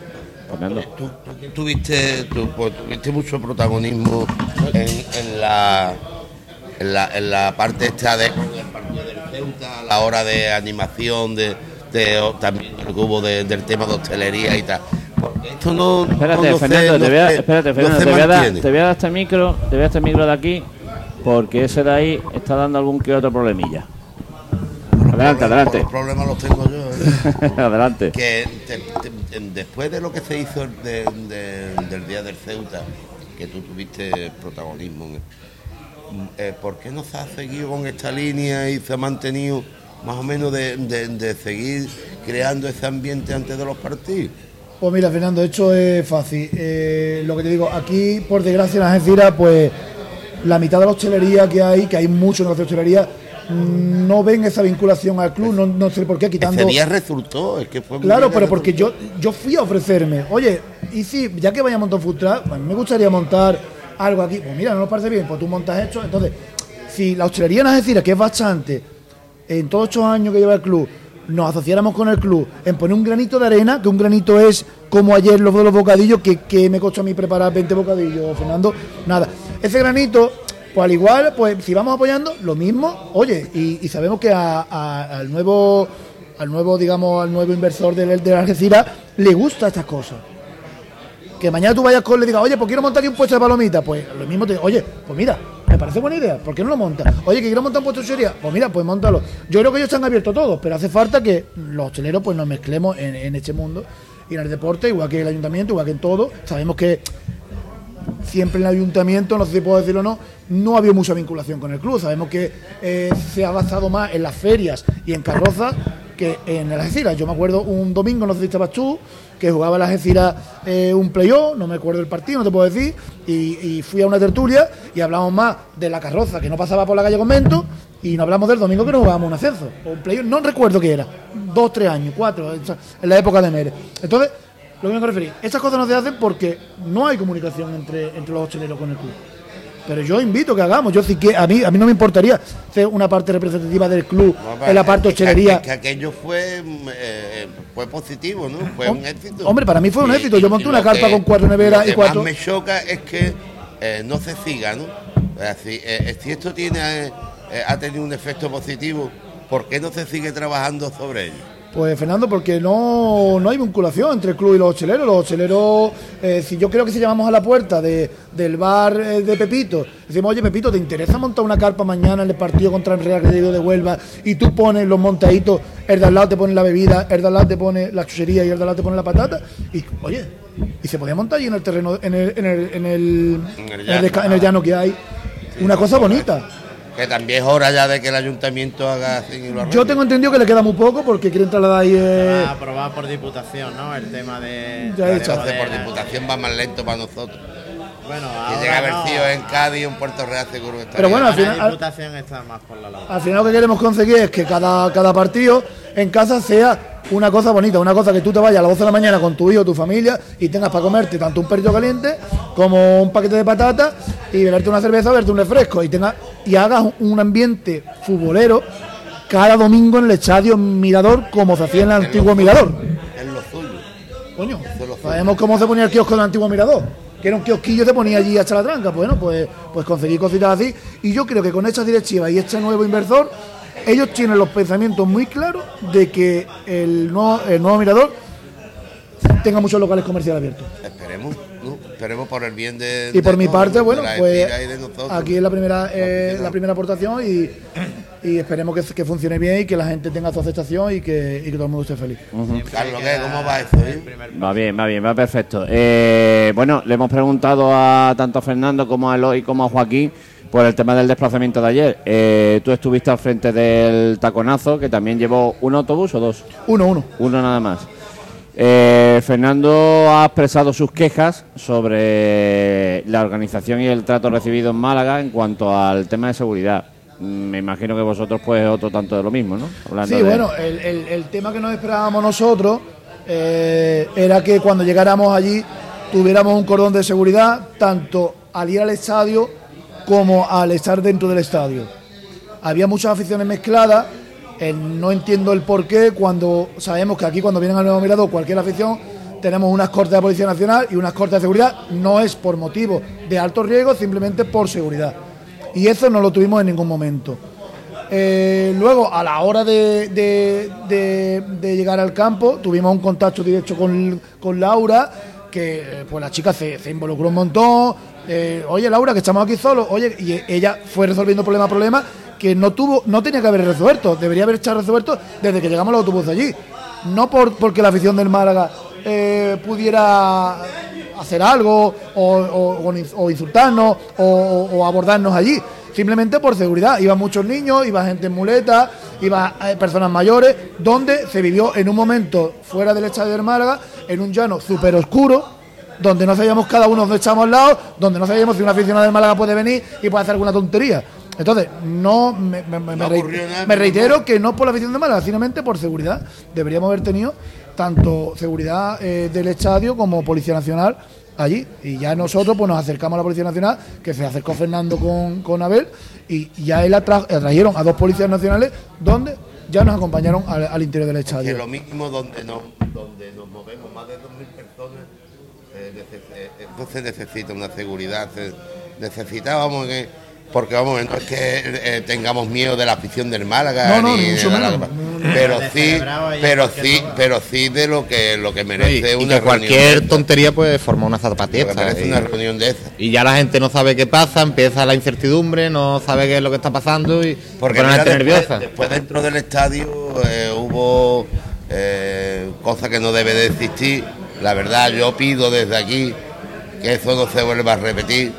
Tú, tú tuviste, tú, pues, tuviste mucho protagonismo en, en la, en, la, en la parte esta de, del partido del Ceuta, a la hora de animación, de, de- también lo que hubo de- del tema de hostelería y tal. Porque esto no. Espérate, no se- Fernando, no te voy a, se- espérate, Fernando, se te voy, a dar, te voy a dar este micro, te voy a dar este micro de aquí, porque ese de ahí está dando algún que otro problemilla. Adelante, adelante. Los problemas los tengo yo. ¿eh? adelante. que te- después de lo que se hizo de- de- del día del Ceuta, que tú tuviste protagonismo, eh, ¿por qué no se ha seguido con esta línea y se ha mantenido más o menos de, de- de seguir creando ese ambiente antes de los partidos? Pues mira, Fernando, esto es fácil. Eh, lo que te digo, aquí, por desgracia, en Algeciras, pues la mitad de la hostelería que hay, que hay mucho negocio de hostelería, mm, no ven esa vinculación al club, no, no sé por qué, quitando... Ese día resultó, es que fue Claro, pero porque resultó. yo, yo fui a ofrecerme, oye, y si, ya que vaya a montar un pues me gustaría montar algo aquí. Pues mira, no nos parece bien, pues tú montas esto. Entonces, si la hostelería en Algeciras, que es bastante, en todos estos años que lleva el club, nos asociáramos con el club en poner un granito de arena, que un granito es como ayer los de los bocadillos, que, que me costó a mí preparar 20 bocadillos, Fernando, nada. Ese granito, pues al igual, pues si vamos apoyando, lo mismo, oye, y, sabemos que a- al nuevo, al nuevo, digamos, al nuevo inversor del de Algeciras le gusta estas cosas. Que mañana tú vayas con y le digas, oye, pues quiero montar un puesto de palomitas. Pues lo mismo te oye, pues mira, me parece buena idea, ¿por qué no lo montas? Oye, que quiero montar un puesto de hostelería, pues mira, pues montalo. Yo creo que ellos están abiertos todos, pero hace falta que los hosteleros pues nos mezclemos en, este mundo y en el deporte, igual que el ayuntamiento, igual que en todo. Sabemos que siempre en el ayuntamiento, no sé si puedo decirlo o no, no ha habido mucha vinculación con el club. Sabemos que eh, se ha basado más en las ferias y en carrozas que en el Algeciras. Yo me acuerdo un domingo, no sé si estabas tú, que jugaba el Algeciras eh, un playoff, no me acuerdo del partido, no te puedo decir, y, fui a una tertulia y hablamos más de la carroza que no pasaba por la calle Convento y no hablamos del domingo que nos jugábamos un ascenso. O un playoff, no recuerdo qué era, dos, tres años, cuatro, en la época de Mere. Entonces, lo que me referir, estas cosas no se hacen porque no hay comunicación entre, entre los hosteleros con el club. Pero yo invito que hagamos, yo sí que a mí a mí no me importaría hacer una parte representativa del club No, en la parte es que- hostelería. es que aquello fue, eh, fue positivo, ¿no? Fue Hom- un éxito. hombre, para mí fue un éxito. Yo monté una lo carpa que- con cuatro neveras lo y que cuatro- más me choca es que eh, no se siga, ¿no? Decir, eh, si esto tiene, ha tenido un efecto positivo, ¿por qué no se sigue trabajando sobre ello? Pues Fernando, porque no, no hay vinculación entre el club y los hosteleros. Los hosteleros, eh, si yo creo que si llamamos a la puerta de, del bar eh, de Pepito, decimos, oye Pepito, ¿te interesa montar una carpa mañana en el partido contra el Real Crédito de Huelva? Y tú pones los montaditos, el de al lado te pone la bebida, el de al lado te pone la chuchería y el de al lado te pone la patata. Y oye, y se podía montar allí en el terreno, en el, en el, en el, En el en el llano. desca- en el llano que hay. Una cosa bonita. Que también es hora ya de que el ayuntamiento haga así y lo arregle. Yo tengo entendido que le queda muy poco porque quieren trasladar ahí. eh, Va a aprobar por diputación, ¿no? El tema de. Ya he por diputación va más lento para nosotros. Bueno, ahora llega a haber no. en Cádiz, en Puerto Real, seguro que estaría. Pero bueno, al final- La diputación está más por la labor. Al final lo que queremos conseguir es que cada, cada partido en casa sea una cosa bonita, una cosa que tú te vayas a las 12 de la mañana con tu hijo, tu familia y tengas para comerte tanto un perrito caliente como un paquete de patatas y beberte una cerveza beberte un refresco y tengas y hagas un ambiente futbolero cada domingo en el estadio Mirador como se hacía en el En antiguo suyo, Mirador. En lo suyo. Coño, sabemos cómo se ponía el kiosco del antiguo Mirador. Que era un kiosquillo te ponía allí hasta la tranca. Bueno, pues, pues conseguir cositas así. Y yo creo que con esta directiva y este nuevo inversor ellos tienen los pensamientos muy claros de que el nuevo, el nuevo mirador tenga muchos locales comerciales abiertos. Esperemos, ¿no? esperemos por el bien de. Y por de mi todos, parte, bueno, pues aquí es la primera, eh, la primera aportación y, y esperemos que, que funcione bien y que la gente tenga su aceptación y que, y que todo el mundo esté feliz. Carlos, ¿qué? ¿cómo va eso? eh? Va bien, va bien, va perfecto. Eh, bueno, le hemos preguntado a tanto a Fernando como a Eloy como a Joaquín por el tema del desplazamiento de ayer. Eh, tú estuviste al frente del taconazo, que también llevó un autobús o dos. Uno, uno. Uno nada más. Eh, Fernando ha expresado sus quejas sobre la organización y el trato recibido en Málaga en cuanto al tema de seguridad. Mm, Me imagino que vosotros pues otro tanto de lo mismo, ¿no? Hablando Sí, de- bueno, el, el- el tema que nos esperábamos nosotros eh, era que cuando llegáramos allí tuviéramos un cordón de seguridad, tanto al ir al estadio como al estar dentro del estadio. Había muchas aficiones mezcladas, eh, no entiendo el por qué cuando sabemos que aquí cuando vienen al nuevo mirador cualquier afición tenemos unas cortes de Policía Nacional y unas cortes de seguridad, no es por motivo de alto riesgo, simplemente por seguridad. Y eso no lo tuvimos en ningún momento. Eh, luego, a la hora de, llegar al campo, tuvimos un contacto directo con, con Laura, que eh, pues la chica se, involucró un montón. Oye, Laura, que estamos aquí solos. Oye, y ella fue resolviendo problema a problema que no tuvo, no tenía que haber resuelto. Debería haber estado resuelto desde que llegamos al autobús allí. No por, porque la afición del Málaga eh, pudiera hacer algo o, o- o ins- o insultarnos o, abordarnos allí. Simplemente por seguridad. Iban muchos niños, iba gente en muletas, iba eh, personas mayores, donde se vivió en un momento fuera del estadio del Málaga, en un llano súper oscuro, donde no sabíamos cada uno dónde estamos al lado, donde no sabíamos si un aficionado del Málaga puede venir y puede hacer alguna tontería. Entonces, no me, me- me- No me nada, reitero que no por la afición de Málaga, simplemente por seguridad. Deberíamos haber tenido tanto seguridad eh, del estadio como Policía Nacional allí. Y ya nosotros pues nos acercamos a la Policía Nacional, que se acercó Fernando con, con Abel, y ya él atra- atrajeron a dos policías nacionales donde ya nos acompañaron al, al interior del que estadio. lo mismo donde nos, donde nos movemos más de 2.000 personas, eh, neces- eh, entonces necesita una seguridad. se- necesitábamos que, porque vamos, no es que eh, tengamos miedo de la afición del Málaga, No, no, ni de la- pero sí, pero sí, pero sí de lo que lo que Y, merece y una que cualquier reunión de esta, tontería puede formar una merece Y, una reunión de esa. y ya la gente no sabe qué pasa, empieza la incertidumbre, no sabe qué es lo que está pasando y Porque mira, gente después, nerviosa. después dentro del estadio eh, hubo eh, cosas que no debe de existir. La verdad, yo pido desde aquí que eso no se vuelva a repetir.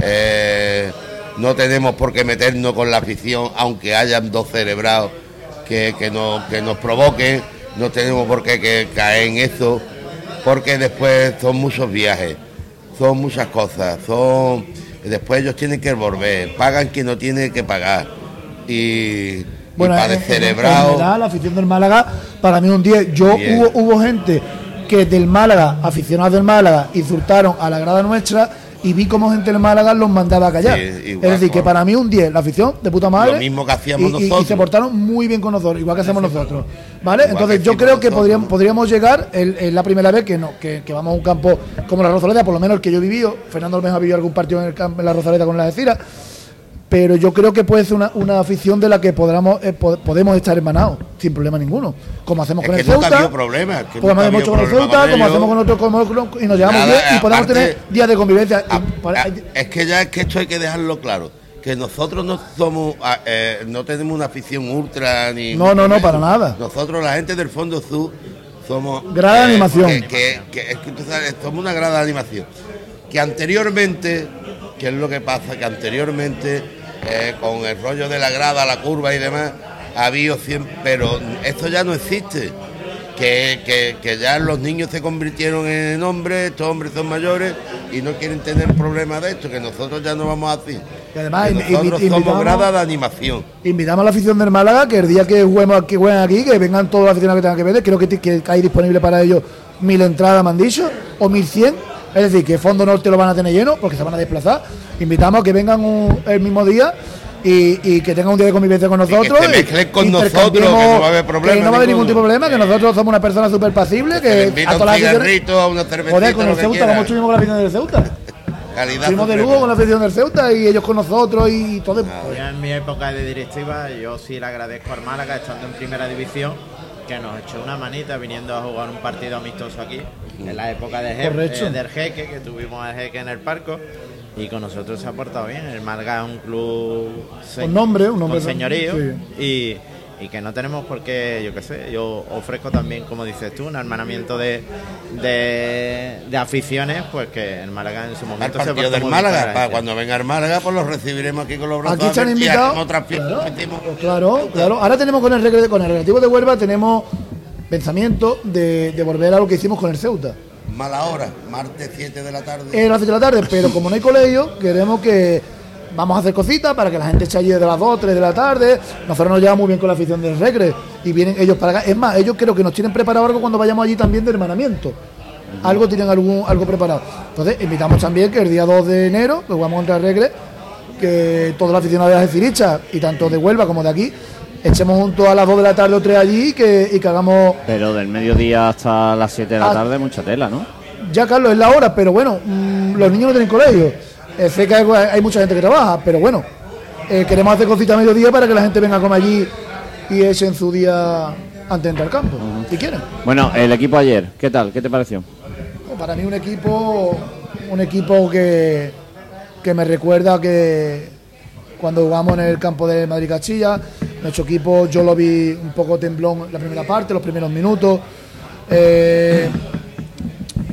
Eh, no tenemos por qué meternos con la afición, aunque hayan dos cerebrados que, que, nos, que nos provoquen. No tenemos por qué que caer en eso, porque después son muchos viajes, son muchas cosas, son después ellos tienen que volver, pagan quien no tiene que pagar. Y, Bueno, y para en- en verdad, la afición del Málaga, para mí un 10. Yo hubo, hubo gente que del Málaga, aficionados del Málaga, insultaron a la grada nuestra y vi como gente del Málaga los mandaba a callar. Sí, igual, es decir, que para mí un 10, la afición de puta madre. Lo mismo que hacíamos y, y- y nosotros. se portaron muy bien con nosotros, igual que hacemos nosotros. ¿Vale? Igual Entonces yo creo que nosotros. podríamos, podríamos llegar, es la primera vez que, no, que, que vamos a un campo como la Rosaleda, por lo menos el que yo he vivido. Fernando Almeja ha vivido algún partido en, el campo, en la Rosaleda con la Algeciras pero yo creo que puede ser una, una afición de la que podamos, eh, po- podemos estar hermanados sin problema ninguno. Como hacemos Es con el Ceuta, habido problema, es que como nunca ha hemos habido hecho con el Ceuta, con como hacemos con otros, como- y nos llevamos bien y podemos aparte- tener días de convivencia. Ah, ah, es que ya es que esto hay que dejarlo claro. Que nosotros no somos, ah, eh, no tenemos una afición ultra ni. No, no, no, para nada. Nosotros, la gente del Fondo Sur, somos. eh, Grada de animación. Que, que- que- es que tú sabes, somos una grada animación. Que anteriormente, que es lo que pasa, que anteriormente, eh, con el rollo de la grada, la curva y demás, ha habido siempre. Pero esto ya no existe. Que, que- que ya los niños se convirtieron en hombres, estos hombres son mayores y no quieren tener problemas de esto, que nosotros ya no vamos así. Y además, Que nosotros invi- somos grada de animación. Invitamos a la afición del Málaga que el día que juguemos aquí, jueguen aquí, que vengan todos los aficionados que tengan que ver. Creo que, que hay disponible para ellos mil entradas, me han dicho, o mil cien. Es decir, que Fondo Norte lo van a tener lleno porque se van a desplazar. Invitamos a que vengan un- el mismo día y, y que tengan un día de convivencia con nosotros. se mezclen con intercambiemos- nosotros, que no va a haber problema Que no va a haber ningún tipo de problema, que nosotros somos una persona súper pasible. Que Que a un todas las aficiones- cigarrito, a una cervecita, Joder, con el que Ceuta, como estuvimos con la afición del Ceuta. Calidad Fuimos de lujo con la afición del Ceuta y ellos con nosotros y todo. Yo en mi época de directiva, yo sí le agradezco al Málaga, estando en primera división, que nos echó una manita viniendo a jugar un partido amistoso aquí, en la época de Je- Correcto. eh, del Jeque, que tuvimos al Jeque en el Parco, y con nosotros se ha portado bien. El Málaga es un club se- Con nombre, un nombre con señorío, sí. y, y que no tenemos por qué, yo qué sé, yo ofrezco también, como dices tú, un hermanamiento de, de, de aficiones, pues que el Málaga en su momento se partido portó del Málaga, la para gente. cuando venga el Málaga, pues los recibiremos aquí con los brazos Aquí están invitados. Claro, claro, claro. Ahora tenemos con el, con el relativo de Huelva, tenemos pensamiento de, de volver a lo que hicimos con el Ceuta. Mala hora, martes 7 de la tarde. Es las 7 de la tarde, pero como no hay colegio, queremos que vamos a hacer cositas para que la gente eche allí desde las 2, 3 de la tarde. Nosotros nos llevamos muy bien con la afición del Recre y vienen ellos para acá. Es más, ellos creo que nos tienen preparado algo cuando vayamos allí también de hermanamiento. Algo tienen algún, algo preparado. Entonces, invitamos también que el día 2 de enero, que jugamos contra el Recre, que toda la afición de Algeciras y tanto de Huelva como de aquí, echemos juntos a las 2 de la tarde o 3 allí y que, y que hagamos Pero del mediodía hasta las 7 de la Ah. tarde, mucha tela, ¿no? ya Carlos es la hora, pero bueno, mm, los niños no tienen colegio. Eh, sé que hay, hay mucha gente que trabaja, pero bueno, eh, queremos hacer cositas a mediodía para que la gente venga a comer allí y echen su día antes de entrar al campo, si quieren. Bueno, el equipo ayer, ¿qué tal? ¿Qué te pareció? Para mí un equipo, un equipo que, que me recuerda que cuando jugamos en el campo de Madrid Castilla, nuestro equipo yo lo vi un poco temblón la primera parte, los primeros minutos. Eh,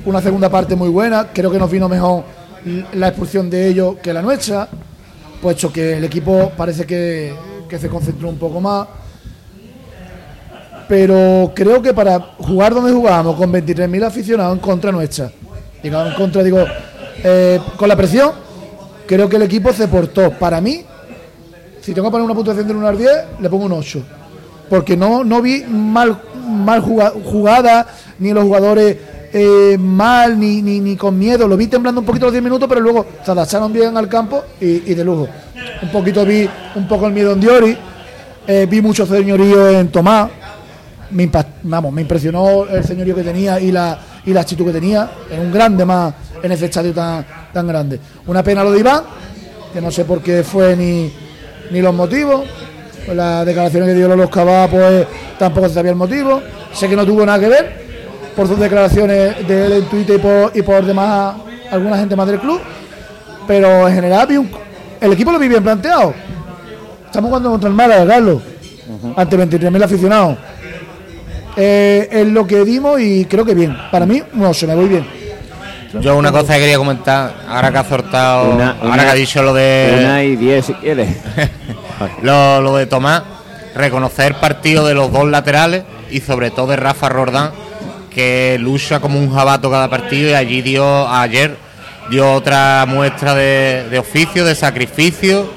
una segunda parte muy buena, creo que nos vino mejor la expulsión de ellos que la nuestra, puesto que el equipo parece que, que se concentró un poco más. Pero creo que para jugar donde jugábamos, con 23.000 aficionados en contra nuestra, digo, en contra, digo, eh, con la presión, creo que el equipo se portó. Para mí, si tengo que poner una puntuación del 1 al 10, le pongo un 8. Porque no, no vi mal, mal juga- jugada, ni los jugadores eh, mal, ni, ni, ni con miedo. Lo vi temblando un poquito los 10 minutos, pero luego se adaptaron bien al campo y, de lujo. Un poquito vi un poco el miedo en Diori, eh, vi mucho señorío en Tomás. Me, vamos, me impresionó el señorío que tenía y la, y la actitud que tenía. Es un grande más en ese estadio tan, tan grande. Una pena lo de Iván, que no sé por qué fue ni, ni los motivos. Pues las declaraciones que dio los Cabá, pues tampoco se sabía el motivo. Sé que no tuvo nada que ver por sus declaraciones de él en Twitter y por, y por demás alguna gente más del club. Pero en general vi un- el equipo lo vi bien planteado. Estamos jugando contra el Málaga, Carlos, ante 23.000 aficionados. Eh, es lo que dimos y creo que bien. Para mí, no, se me voy bien. Yo una cosa que quería comentar, ahora que ha soltado, Una- ahora una- que ha dicho lo de Una y 10 si quieres. lo, lo de Tomás, reconocer el partido de los dos laterales y sobre todo de Rafa Rordán, que lucha como un jabato cada partido y allí dio, ayer dio otra muestra de, de oficio, de sacrificio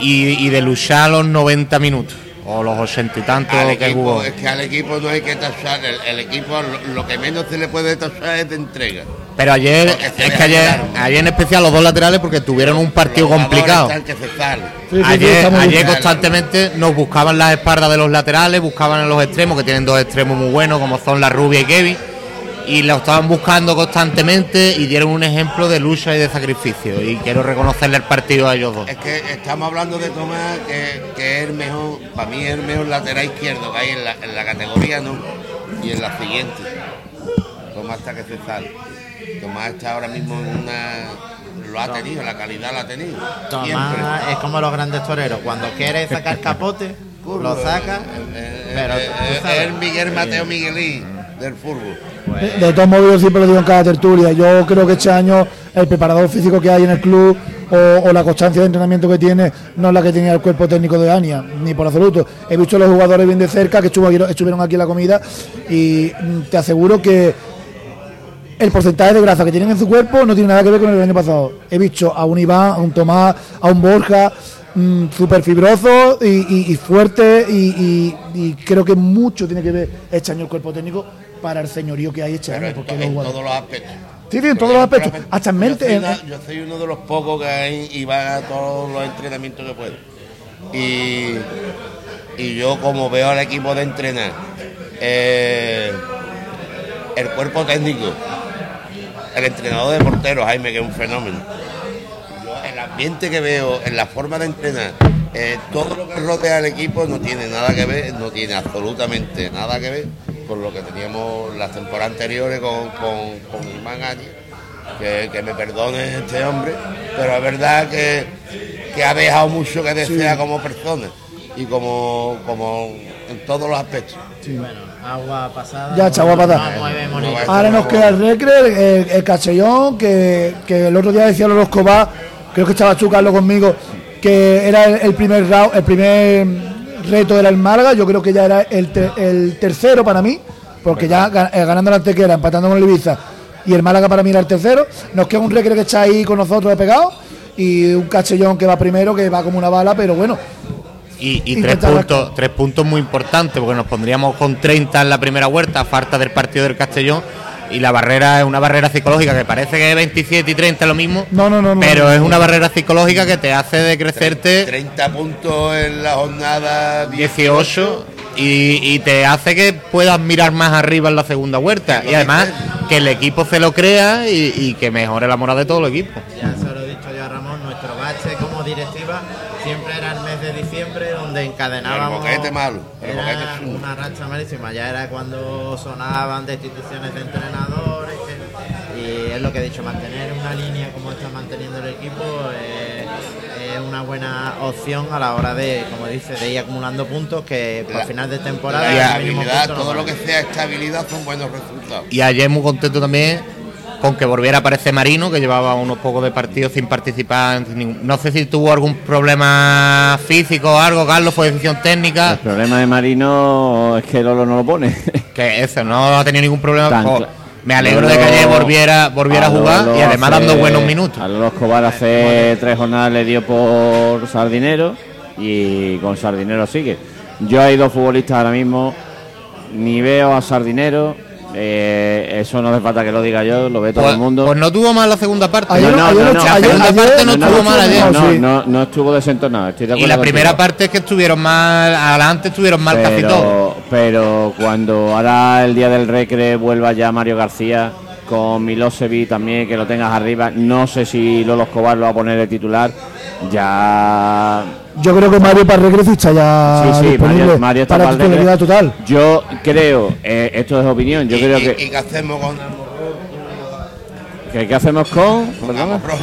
y, y de luchar los 90 minutos o los 80 y tantos Al que equipo, hubo. es que al equipo no hay que tachar, el, el equipo lo, lo que menos se le puede tachar es de entrega. Pero ayer, es que ayer, ayer en especial los dos laterales porque tuvieron un partido complicado. Ayer, ayer constantemente nos buscaban las espaldas de los laterales, buscaban en los extremos, que tienen dos extremos muy buenos, como son la Rubia y Kevin, y lo estaban buscando constantemente y dieron un ejemplo de lucha y de sacrificio. Y quiero reconocerle el partido a ellos dos. Es que estamos hablando de Tomás, que, que es el mejor, para mí es el mejor lateral izquierdo que hay en la, en la categoría, ¿no? Y en la siguiente. Tomás está que se sale. Tomás está ahora mismo en una. Lo ha tenido, la calidad la ha tenido. Siempre. Tomás es como los grandes toreros, cuando quiere sacar capote, lo saca, Eh, pero eh, eh, sabes. es el Miguel Mateo Miguelín del fútbol. De, de todos modos, yo siempre lo digo en cada tertulia. Yo creo que este año el preparador físico que hay en el club o, o la constancia de entrenamiento que tiene no es la que tenía el cuerpo técnico de Ania, ni por absoluto. He visto a los jugadores bien de cerca que estuvo aquí- estuvieron aquí en la comida y mm, te aseguro que el porcentaje de grasa que tienen en su cuerpo no tiene nada que ver con el del año pasado. He visto a un Iván, a un Tomás, a un Borja, súper fibroso y, y- y fuerte y, creo que mucho tiene que ver este año el cuerpo técnico para el señorío que hay este año. en, Porque en jugadores- todos los aspectos. Sí, sí, en todos los aspectos, hasta en mente. en- una- yo soy uno de los pocos que hay y va a todos los entrenamientos que puedo. Y, y yo como veo al equipo de entrenar, eh, el cuerpo técnico, el entrenador de porteros, Jaime, que es un fenómeno. Yo, el ambiente que veo, en la forma de entrenar, eh, todo lo que rodea al equipo no tiene nada que ver, no tiene absolutamente nada que ver con lo que teníamos las temporadas anteriores con, con, con. Que, que me perdone este hombre, pero es verdad que, que ha dejado mucho que desear como persona y como, como en todos los aspectos. Bueno, agua pasada. Ya, echa agua pasada. Ahora nos queda el Recre, el, el Castellón, que, que el otro día decía Lolo Escobar, creo que estaba tú, Carlos, conmigo, que era el, el primer round, el primer reto era el Málaga, yo creo que ya era el, el tercero para mí, porque ya ga- ganando la Antequera, empatando con el Ibiza, y el Málaga para mí era el tercero, nos queda un Recre que está ahí con nosotros de pegado, y un Castellón que va primero, que va como una bala, pero bueno, Y, y tres, puntos, tres puntos muy importantes, porque nos pondríamos con 30 en la primera vuelta, falta del partido del Castellón. Y la barrera es una barrera psicológica que parece que es 27 y 30 lo mismo. No, no, no, no. Pero es una barrera psicológica que te hace decrecerte 30 puntos en la jornada 18 y, y te hace que puedas mirar más arriba en la segunda vuelta. Y además que el equipo se lo crea y, y que mejore la moral de todo el equipo. Ya se lo he dicho yo a Ramón, nuestro bache como directiva siempre era el mes de diciembre donde encadenábamos. El boquete malo, el Era boquete una racha malísima, ya era cuando sonaban destituciones de entrenadores. y es lo que he dicho, mantener una línea como está manteniendo el equipo eh, es una buena opción a la hora de, como dice, de ir acumulando puntos que por La- final de temporada La todo lo que sea estabilidad son buenos resultados. Y ayer muy contento también con que volviera a aparecer Marino, que llevaba unos pocos de partidos sin participar. No sé si tuvo algún problema físico o algo, Carlos, fue decisión técnica. El problema de Marino es que Lolo no lo pone. Que eso, no ha tenido ningún problema. Tan me alegro Lolo- de que ayer volviera, volviera a jugar Lolo y además hace- dando buenos minutos. A Lolo Escobar hace tres jornadas le dio por Sardinero y con Sardinero sigue. Yo hay dos futbolistas ahora mismo, ni veo a Sardinero, eh, eso no hace falta que lo diga yo, lo ve todo Pues, el mundo. pues no tuvo mal la segunda parte. Ayer, no, no, ayer, no, no, ayer- la segunda ayer- parte no ayer- estuvo mal ayer. no, sí. no, no estuvo desentonado, estoy de y la contigo. primera parte es que estuvieron mal, adelante estuvieron mal casi todos. pero, pero cuando ahora el día del recre vuelva ya Mario García con Milosevic también que lo tengas arriba, no sé si Lolo Escobar lo va a poner de titular, ya Yo creo que Mario para Recre está ya Sí, sí, disponible Mario- Mario está para total. yo creo, eh, esto es opinión, yo y, creo y- que, y qué hacemos con que ¿qué hacemos con perdona? Amorro?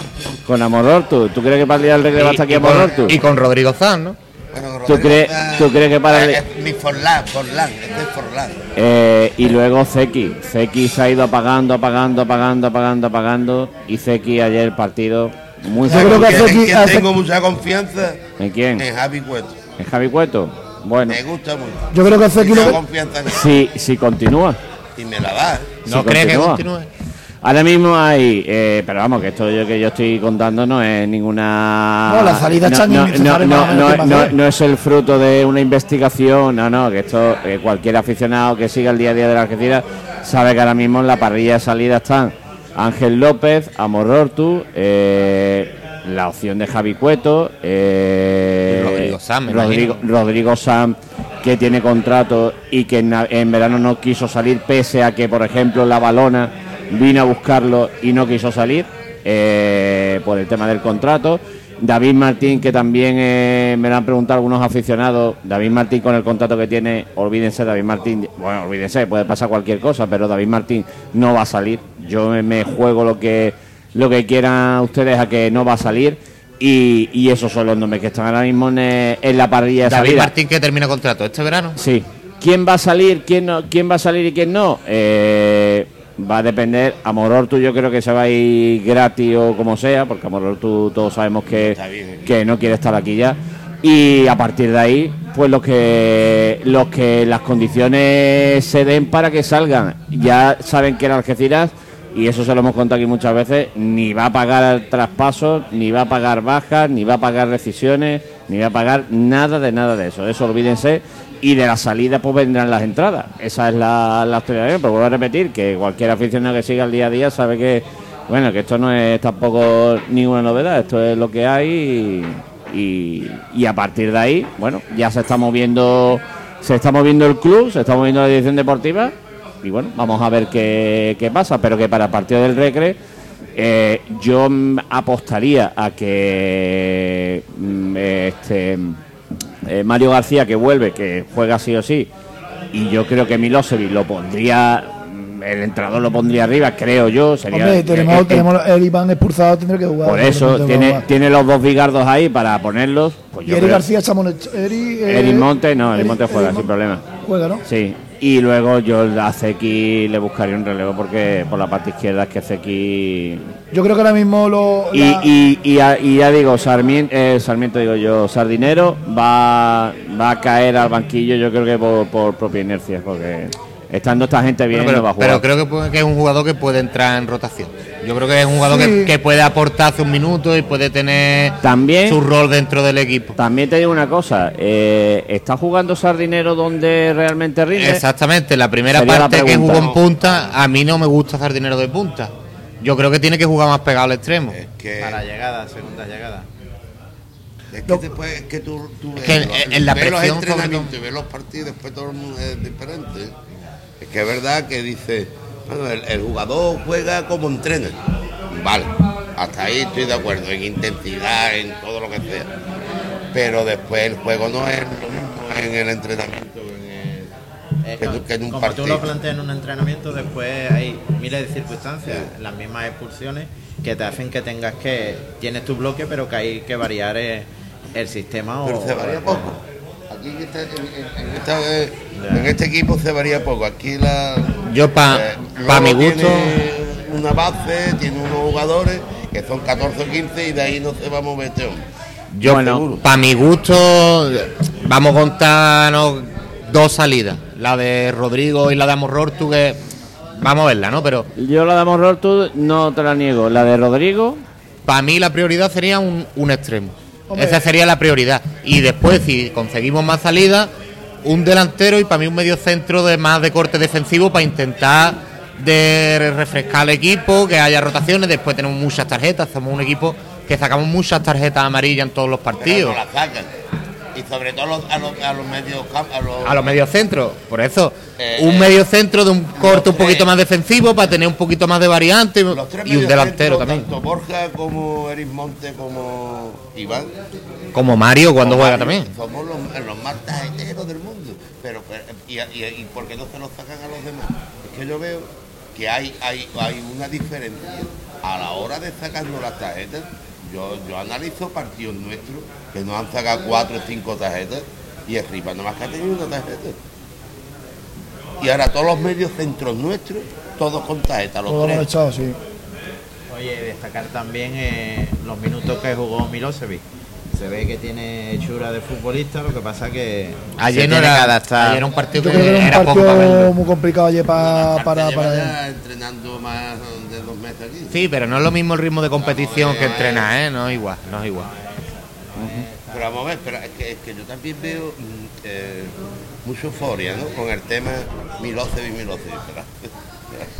con Amorortu? ¿Tú crees que para el día del recre va a estar aquí y, con, Amorortu? y con Rodrigo Zan, ¿no? Bueno, ¿Tú Rodrigo crees- está- tú crees que para el- mi Forlán, Forlán, este es Forlán. Eh, y luego Zeki. Zeki se ha ido apagando, apagando, apagando, apagando, apagando. Y Zeki ayer el partido muy Yo creo que hace ¿En aquí- quién hace- tengo mucha confianza? ¿En quién? En Javi Cueto. ¿En Javi Cueto? Bueno, Me gusta mucho. Yo creo que hace aquí Tengo lo- confianza en él. si, si continúa. Y me la da. ¿No Si crees que continúa. continúe? Ahora mismo hay, eh, pero vamos, que esto yo que yo estoy contando no es ninguna. No, la salida no, no, no, no, es el fruto de una investigación, no, no, que esto eh, cualquier aficionado que siga el día a día de la Algeciras sabe que ahora mismo en la parrilla de salida están Ángel López, Amorortu, eh, la opción de Javi Cueto, eh, Rodrigo Sam, Rodrigo, Sam, que tiene contrato y que en verano no quiso salir, pese a que, por ejemplo, la balona vino a buscarlo y no quiso salir eh, por el tema del contrato. David Martín, que también eh, me lo han preguntado algunos aficionados, David Martín con el contrato que tiene, olvídense, David Martín, bueno, olvídense, puede pasar cualquier cosa, pero David Martín no va a salir. Yo me, juego lo que, lo que quieran ustedes a que no va a salir. Y, y esos son los nombres que están ahora mismo en, eh, en la parrilla de David salida. Martín que termina contrato este verano. Sí. ¿Quién va a salir? ¿Quién no? ¿Quién va a salir y quién no? Eh, va a depender. Amorortu yo creo que se va a ir gratis o como sea, porque Amorortu todos sabemos que, bien. que no quiere estar aquí ya. Y a partir de ahí, pues los que los que las condiciones se den para que salgan. Ya saben que el Algeciras, y eso se lo hemos contado aquí muchas veces, ni va a pagar traspasos, ni va a pagar bajas, ni va a pagar rescisiones, ni va a pagar nada de nada de eso. Eso olvídense. Y de la salida pues vendrán las entradas. Esa es la, la actualidad. Pero vuelvo a repetir que cualquier aficionado que siga el día a día sabe que, bueno, que esto no es tampoco ninguna novedad. Esto es lo que hay y, a partir de ahí, bueno, ya se está moviendo, se está moviendo el club, se está moviendo la dirección deportiva y bueno, vamos a ver qué, qué pasa, pero que para el partido del Recre eh, yo apostaría a que mm, este eh, Mario García que vuelve, que juega sí o sí, y yo creo que Milosevic lo pondría, mm, el entrenador lo pondría arriba, creo yo, sería... Hombre, eh, tenemos, eh, tenemos el Iván expulsado, tendrá que jugar. por eso tiene, tiene los dos bigardos ahí para ponerlos. Pues Y Eri creo- García estamos en Eri, eh, Eri Monte, no, Eri Monte juega Eri sin problema. Juega, ¿no? Sí, y luego yo a Zeki le buscaría un relevo porque por la parte izquierda es que Zeki... Yo creo que ahora mismo lo. Y, la- y, y, ya- y ya digo, Sarmiento, Sarmiento digo yo, Sardinero va, va a caer al banquillo yo creo que por, por propia inercia, porque estando esta gente bien Bueno, no va a pero, jugar. pero creo que, puede- que es un jugador que puede entrar en rotación. Yo creo que es un jugador Sí. que, que puede aportar hace un minuto y puede tener También- su rol dentro del equipo. También te digo una cosa, eh, ¿está jugando Sardinero donde realmente rinde? Exactamente, la primera Sería la parte que jugó en punta, a mí no me gusta hacer dinero de punta. Yo creo que tiene que jugar más pegado al extremo. Es que, Para llegada, segunda llegada. es que después es que tú, tú ves, que en- los- en la ves los entrenamientos ves los partidos, después todo el mundo es diferente. Es que es verdad que dice, bueno, el, el jugador juega como entrena. Vale, hasta ahí estoy de acuerdo, en intensidad, en todo lo que sea. Pero después el juego no es lo mismo en el entrenamiento. en el- Eh, Que que en un como partido. tú lo planteas en un entrenamiento, después hay miles de circunstancias, las mismas expulsiones, que te hacen que tengas que. Tienes tu bloque, pero que hay que variar el, el sistema Pero o. se varía poco. Aquí en este, en- en esta- en este equipo se varía poco. Aquí la. Yo pa- eh, pa mi gusto- tiene una base, tiene unos jugadores que son 14 o 15 y de ahí no se va a mover este hombre. Yo, Bueno. para mi gusto, vamos a contarnos dos salidas. La de Rodrigo y la de Amorrortu, que vamos a verla, ¿no? Pero Yo la de Amorrortu no te la niego, la de Rodrigo... para mí la prioridad sería un, un extremo. Hombre. Esa sería la prioridad. Y después, si conseguimos más salidas, un delantero y para mí un medio centro de más de corte defensivo para intentar de refrescar el equipo, que haya rotaciones. Después tenemos muchas tarjetas, somos un equipo que sacamos muchas tarjetas amarillas en todos los partidos. Y sobre todo a los, a los, a los medios a los, A los mediocentros, por eso, Eh, un eh, mediocentro de un corte un tres. poquito más defensivo para tener un poquito más de variante los tres y un delantero también. Tanto Borja como Eris Monte como Iván. Como Mario cuando juega Mario, también. Somos los, los más tajeteros del mundo. Pero, pero- y, y, y por qué no se los sacan a los demás? Es que yo veo que hay, hay, hay una diferencia a la hora de sacarnos las tarjetas. Yo, yo analizo partidos nuestros que nos han sacado cuatro o cinco tarjetas y el Ripa nomás que ha tenido una tarjeta. Y ahora todos los medios centros nuestros, todos con tarjeta, los Todos tres. echado, sí. Oye, destacar también eh, los minutos que jugó Milosevic. Se ve que tiene hechura de futbolista, lo que pasa que Ayer no era, que adaptar. ayer era un partido Yo que creo que era era un poco para partido muy complicado ayer pa- para, para entrenando más de dos meses aquí. Sí, pero no es lo mismo el ritmo de competición que entrenar, ¿eh? No es igual, no es igual. Pero vamos a ver, pero es que, es que yo también veo mm, eh, mucha euforia, ¿no? Con el tema Milosevic, Milosevic, ¿verdad?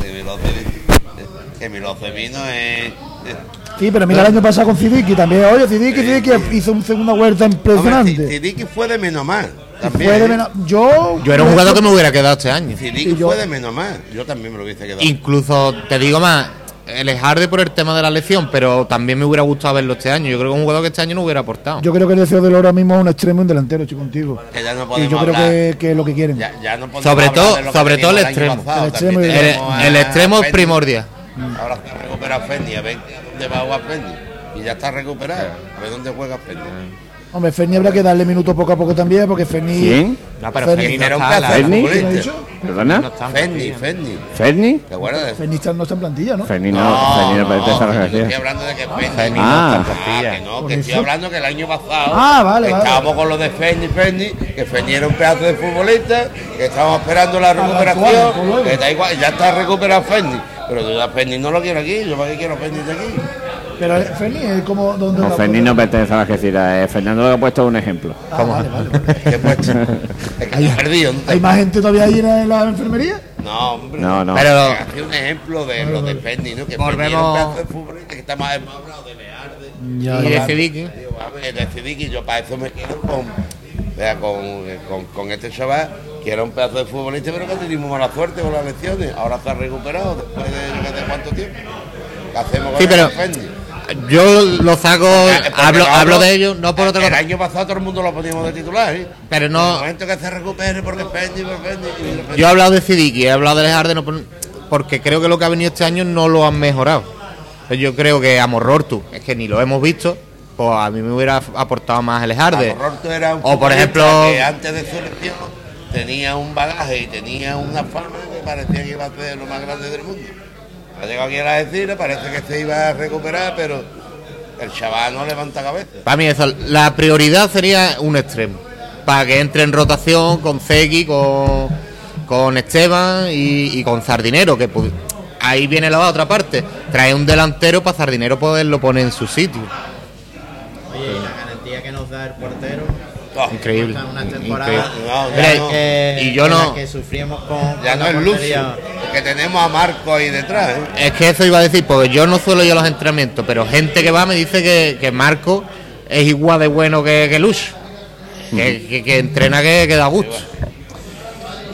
Milosevic, eh, que Milosevic no es... Sí, pero mira el año pasado con Zidiki también. Oye, Zidiki, Zidiki hizo una segunda vuelta Hombre, impresionante. Zidiki fue de menos más, también. Fue de ¿eh? menos- Yo. Yo era un jugador que me hubiera quedado este año. Zidiki yo- fue de menos más, yo también me lo hubiese quedado. Incluso, te digo más, el Harde por el tema de la lesión, pero también me hubiera gustado verlo este año. Yo creo que es un jugador que este año no hubiera aportado. Yo creo que el deseo del ahora mismo es un extremo y un delantero, estoy contigo. Que ya no Y yo creo que, que es lo que quieren. Ya, ya no Sobre todo- sobre todo el extremo. pasado, El extremo el, el es primordial. Ahora se recupera Fendi, a ver dónde va a jugar Fendi. Y ya está recuperado, a ver dónde juega Fendi. Hombre, Ferni habrá que darle minutos poco a poco también, porque Ferni. ¿Quién? No, pero Ferni- Ferni no Era un de Ferni. No ¿Perdona? Fendi, plantilla. Fendi. ¿Ferni? ¿Te acuerdas Ferni está- no está en plantilla, ¿no? Ferni no, Ferni no pertenece a la estoy hablando de que. Fendi no está en Ah, plantilla. que no, Por que estoy eso. hablando que el año pasado Ah, vale, vale. estábamos con lo de Fendi, Fendi, que Fendi era un pedazo de futbolista, que estábamos esperando la recuperación, actual, luego. que está igual, ya está recuperado Fendi. Pero yo a Fendi no lo quiero aquí, yo para qué quiero Fendi de aquí. Pero eh, Ferni es como. ¿dónde No, está? Ferni no pertenece a la Algeciras. eh, Fernando lo ha puesto un ejemplo. Ah, vale, vale, vale. ¿Qué puesto? Es que me he perdido. ¿no? ¿Hay más gente todavía ahí en la enfermería? No, hombre. No, no. Pero- Hace un ejemplo de lo de Fendi, ¿no? Que Volvemos- que hemos hablado de Learde. Ya, Y de ver, de yo para eso me quedo con, O sea, con, con, con este chaval, que era un pedazo de futbolista, pero que ha tenido mala suerte con las lesiones. Ahora se ha recuperado después de sé cuánto tiempo. ¿Qué hacemos con Sí, el pero Fendi? Yo lo saco, Eh, porque hablo, no hablo de ello, no por otra El cosa, año pasado todo el mundo lo poníamos de titular, ¿eh? pero En el no, momento que se recupere, porque Fendi, porque yo he hablado de Sidiki, he hablado de Lejarde, no por- porque creo que lo que ha venido este año no lo han mejorado. Pues Yo creo que a Morrortu, es que ni lo hemos visto, pues a mí me hubiera aportado más el Lejarde. Era un O por ejemplo, que antes de su lesión tenía un bagaje y tenía una fama que parecía que iba a ser lo más grande del mundo. Ha llegado aquí a la decir, parece que se iba a recuperar, pero el chaval no levanta cabeza. Para mí eso, la prioridad sería un extremo. Para que entre en rotación con Zeki, con, con Esteban y, y con Zardinero, que ahí viene la otra parte. Trae un delantero para Zardinero poderlo poner en su sitio. Oye, y la garantía que nos da el portero. Oh, Increíble. Una increíble. temporada No, ya Mira, no. que- y yo no- que sufrimos con, ya con no es portería. que tenemos a Marco ahí detrás. ¿eh? Es que eso iba a decir, porque yo no suelo ir a los entrenamientos, pero gente que va me dice que, que Marco es igual de bueno que, que Lucho. Que, que- que entrena que, que da gusto.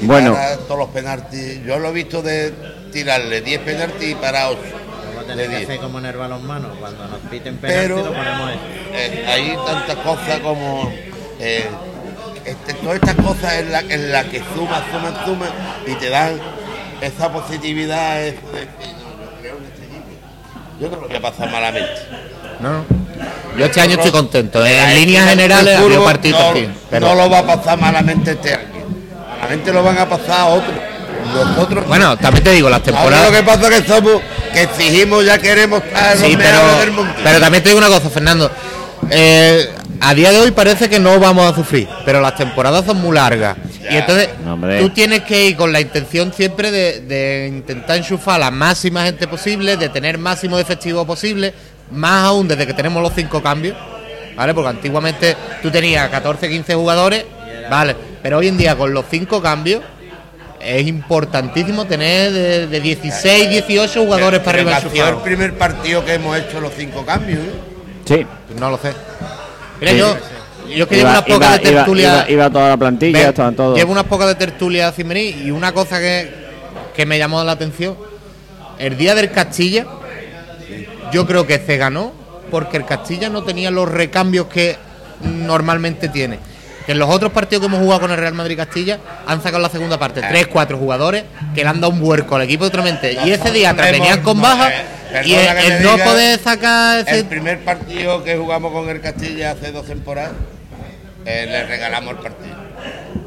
Bueno. todos los penaltis, yo lo he visto de tirarle 10 penaltis y para 8. Vamos a de tener que 10. hacer como en el balonmano. Cuando nos piten penalti pero lo ponemos ahí. eh, hay tantas cosas como eh, este, todas estas cosas en la, en la que suma, suma, suma y te dan esa positividad es- yo en no lo voy a pasar malamente ¿no? Yo este año estoy contento. En La líneas generales partidos no. Pero no lo va a pasar malamente este año malamente lo van a pasar otros nosotros bueno, también te digo, las ahora temporadas. lo que pasa es que somos que exigimos ya queremos estar Sí, del pero, mundo pero también te digo una cosa, Fernando. Eh, a día de hoy parece que no vamos a sufrir, pero las temporadas son muy largas. Ya. Y entonces No, tú tienes que ir con la intención siempre de, de intentar enchufar a la máxima gente posible, de tener máximo de efectivo posible, más aún desde que tenemos los cinco cambios. ¿Vale? Porque antiguamente tú tenías 14, 15 jugadores, ¿vale? Pero hoy en día con los cinco cambios es importantísimo tener de, de 16, 18 jugadores para Pero arriba ha sido enchufados. el primer partido que hemos hecho los cinco cambios ¿eh? Sí. No lo sé. Mira, yo, yo que llevo Iba, unas pocas de iba- tertulia. iba- iba toda la plantilla, estaban todos. Llevo unas pocas de tertulia sin venir y una cosa que, que me llamó la atención. El día del Castilla, yo creo que se ganó porque el Castilla no tenía los recambios que normalmente tiene. Que en los otros partidos que hemos jugado con el Real Madrid Castilla han sacado la segunda parte, tres, cuatro jugadores que le han dado un vuelco al equipo totalmente. Y ese día atrás venían con No, baja eh, y el, no diga, poder sacar ese El primer partido que jugamos con el Castilla hace dos temporadas, eh, le regalamos el partido.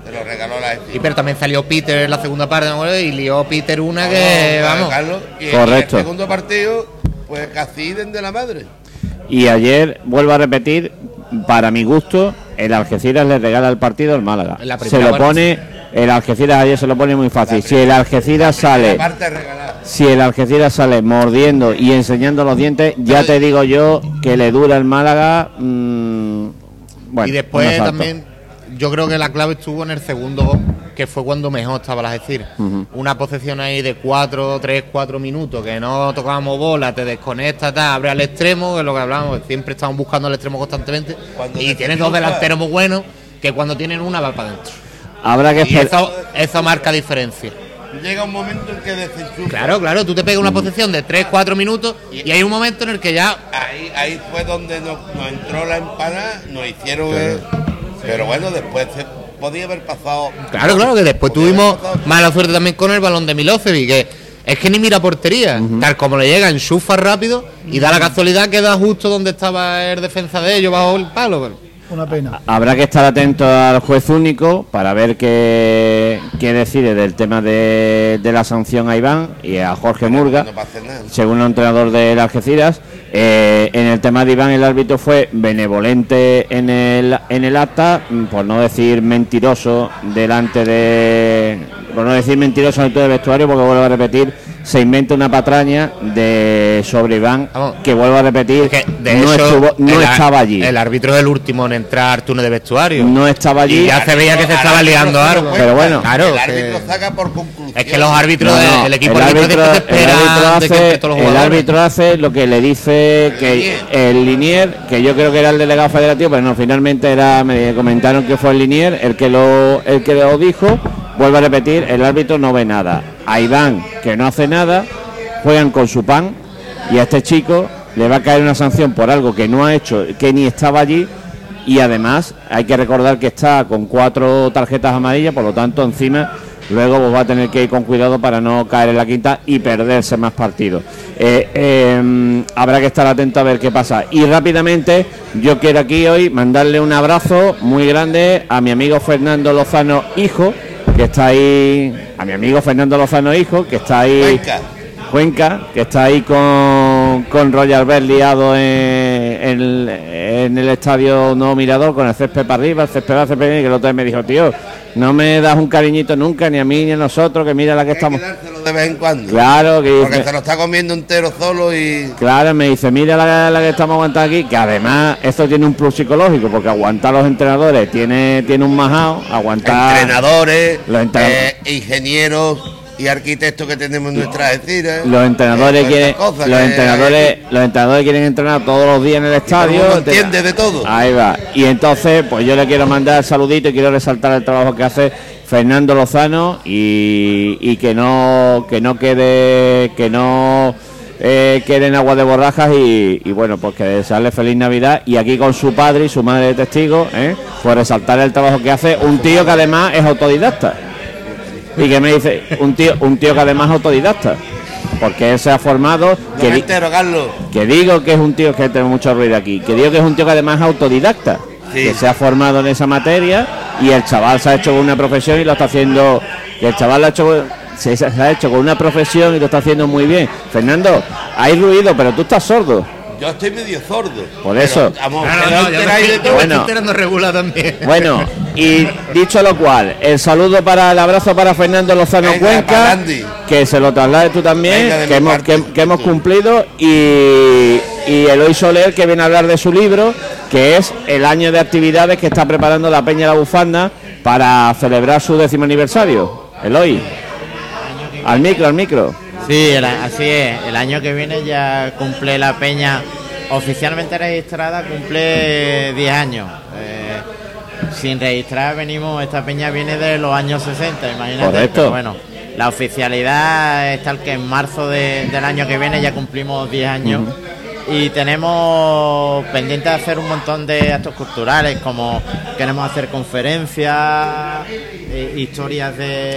Se lo regaló la Y pero también salió Peter en la segunda parte ¿no? y lió Peter una que, vamos. Carlos, y, y Correcto. el segundo partido, pues casi den de la madre. Y ayer, vuelvo a repetir, para mi gusto, el Algeciras le regala el partido al Málaga. Se lo pone, el Algeciras ayer se lo pone muy fácil. Si el Algeciras sale, si el Algeciras sale mordiendo y enseñando los dientes, ya te digo yo que le dura el Málaga. mm, bueno, y después también, yo creo que la clave estuvo en el segundo gol, que fue cuando mejor estaba la Algeciras. Una posesión ahí de 4, 3, 4 minutos, que no tocábamos bola, te desconectas, tal, abre al extremo, que es lo que hablamos, que siempre estamos buscando al extremo constantemente. Cuando y te tienes dos delanteros muy buenos, que cuando tienen una va para adentro. Habrá que Y esperar. eso, eso marca diferencia. Llega un momento en que desenchufa. Claro, claro, tú te pegas una posesión de 3, 4 minutos y hay un momento en el que ya Ahí, ahí fue donde nos, nos entró la empanada, nos hicieron. el- pero bueno, después se podía haber pasado. Claro, claro, que después tuvimos mala suerte también con el balón de Milosevic, que es que ni mira portería, tal como le llega, enchufa rápido y da la casualidad que da justo donde estaba el defensa de ellos bajo el palo. pero- Una pena. Habrá que estar atento al juez único para ver qué, qué decide del tema de, de la sanción a Iván y a Jorge Murga. No según el entrenador del Algeciras. Eh, en el tema de Iván, el árbitro fue benevolente en el, en el acta, mm, por no decir mentiroso delante de. Por no decir mentiroso delante del vestuario, porque vuelvo a repetir, se inventa una patraña de sobre Iván Vamos. que vuelvo a repetir Es que, de no, hecho, estuvo- no el estaba allí El árbitro es el último en entrar túnel de vestuario. no estaba allí Y ya se veía que se estaba liando algo. Pero bueno. Claro, el que- árbitro saca por conclusión. Es que los árbitros, No, no, del equipo el árbitro, el árbitro que hace, los el árbitro hace lo que le dice que el Linier, que yo creo que era el delegado federativo, pero no, finalmente era, me comentaron que fue el Linier el que lo, el que lo dijo. Vuelvo a repetir, el árbitro no ve nada. A Iván, que no hace nada, juegan con su pan y a este chico le va a caer una sanción por algo que no ha hecho, que ni estaba allí. Y además hay que recordar que está con cuatro tarjetas amarillas, por lo tanto encima luego pues, va a tener que ir con cuidado para no caer en la quinta y perderse más partidos. Eh, eh, habrá que estar atento a ver qué pasa. Y rápidamente yo quiero aquí hoy mandarle un abrazo muy grande a mi amigo Fernando Lozano Hijo, que está ahí, a mi amigo Fernando Lozano Hijo, que está ahí... Cuenca. Cuenca, que está ahí con, con Roger Bell liado en, en- en el estadio Nuevo Mirador con el césped para arriba, el césped césped viene, que el otro día me dijo, tío, no me das un cariñito nunca, ni a mí ni a nosotros, que mira la que Hay estamos. De vez en cuando. Claro, que Porque dice- se lo está comiendo entero solo y. Claro, me dice, mira la, la que estamos aguantando aquí, que además esto tiene un plus psicológico, porque aguantar a los entrenadores tiene, tiene un majao, aguantar... entrenadores, Los entrenadores. eh, ingenieros y arquitectos que tenemos en nuestras estiras. Los entrenadores Eh, quieren, los entrenadores, los entrenadores quieren entrenar todos los días en el estadio. entiende de todo. Ahí va. Y entonces, pues yo le quiero mandar saludito y quiero resaltar el trabajo que hace Fernando Lozano y, y que no que no quede que no eh, quede en agua de borrajas y, y bueno pues que desearle feliz navidad y aquí con su padre y su madre de testigo ¿eh? pues resaltar el trabajo que hace un tío que además es autodidacta y que me dice un tío un tío que además es autodidacta porque él se ha formado que, Carlos. que digo que es un tío que tengo mucho ruido aquí que digo que es un tío que además es autodidacta Sí. que se ha formado en esa materia y el chaval se ha hecho con una profesión y lo está haciendo el chaval lo ha hecho se, se ha hecho con una profesión y lo está haciendo muy bien Fernando hay ruido pero tú estás sordo Yo estoy medio sordo. Por eso. No, no, no yo me estoy- me Bueno. estoy enterando regular también. Bueno, y dicho lo cual, el saludo para el abrazo para Fernando Lozano Venga, Cuenca, que se lo traslade tú también, Venga, que hemos, que hemos cumplido, y, y Eloy Soler, que viene a hablar de su libro, que es el año de actividades que está preparando la Peña de la Bufanda para celebrar su décimo aniversario. Eloy, al micro, al micro. Sí, el así es. El año que viene ya cumple la peña oficialmente registrada, cumple 10 años. Eh, sin registrar venimos, esta peña viene de los años 60, imagínate. Correcto. Bueno, la oficialidad es tal que en marzo de- del año que viene ya cumplimos 10 años. Y tenemos pendiente de hacer un montón de actos culturales, como queremos hacer conferencias, eh, historias de,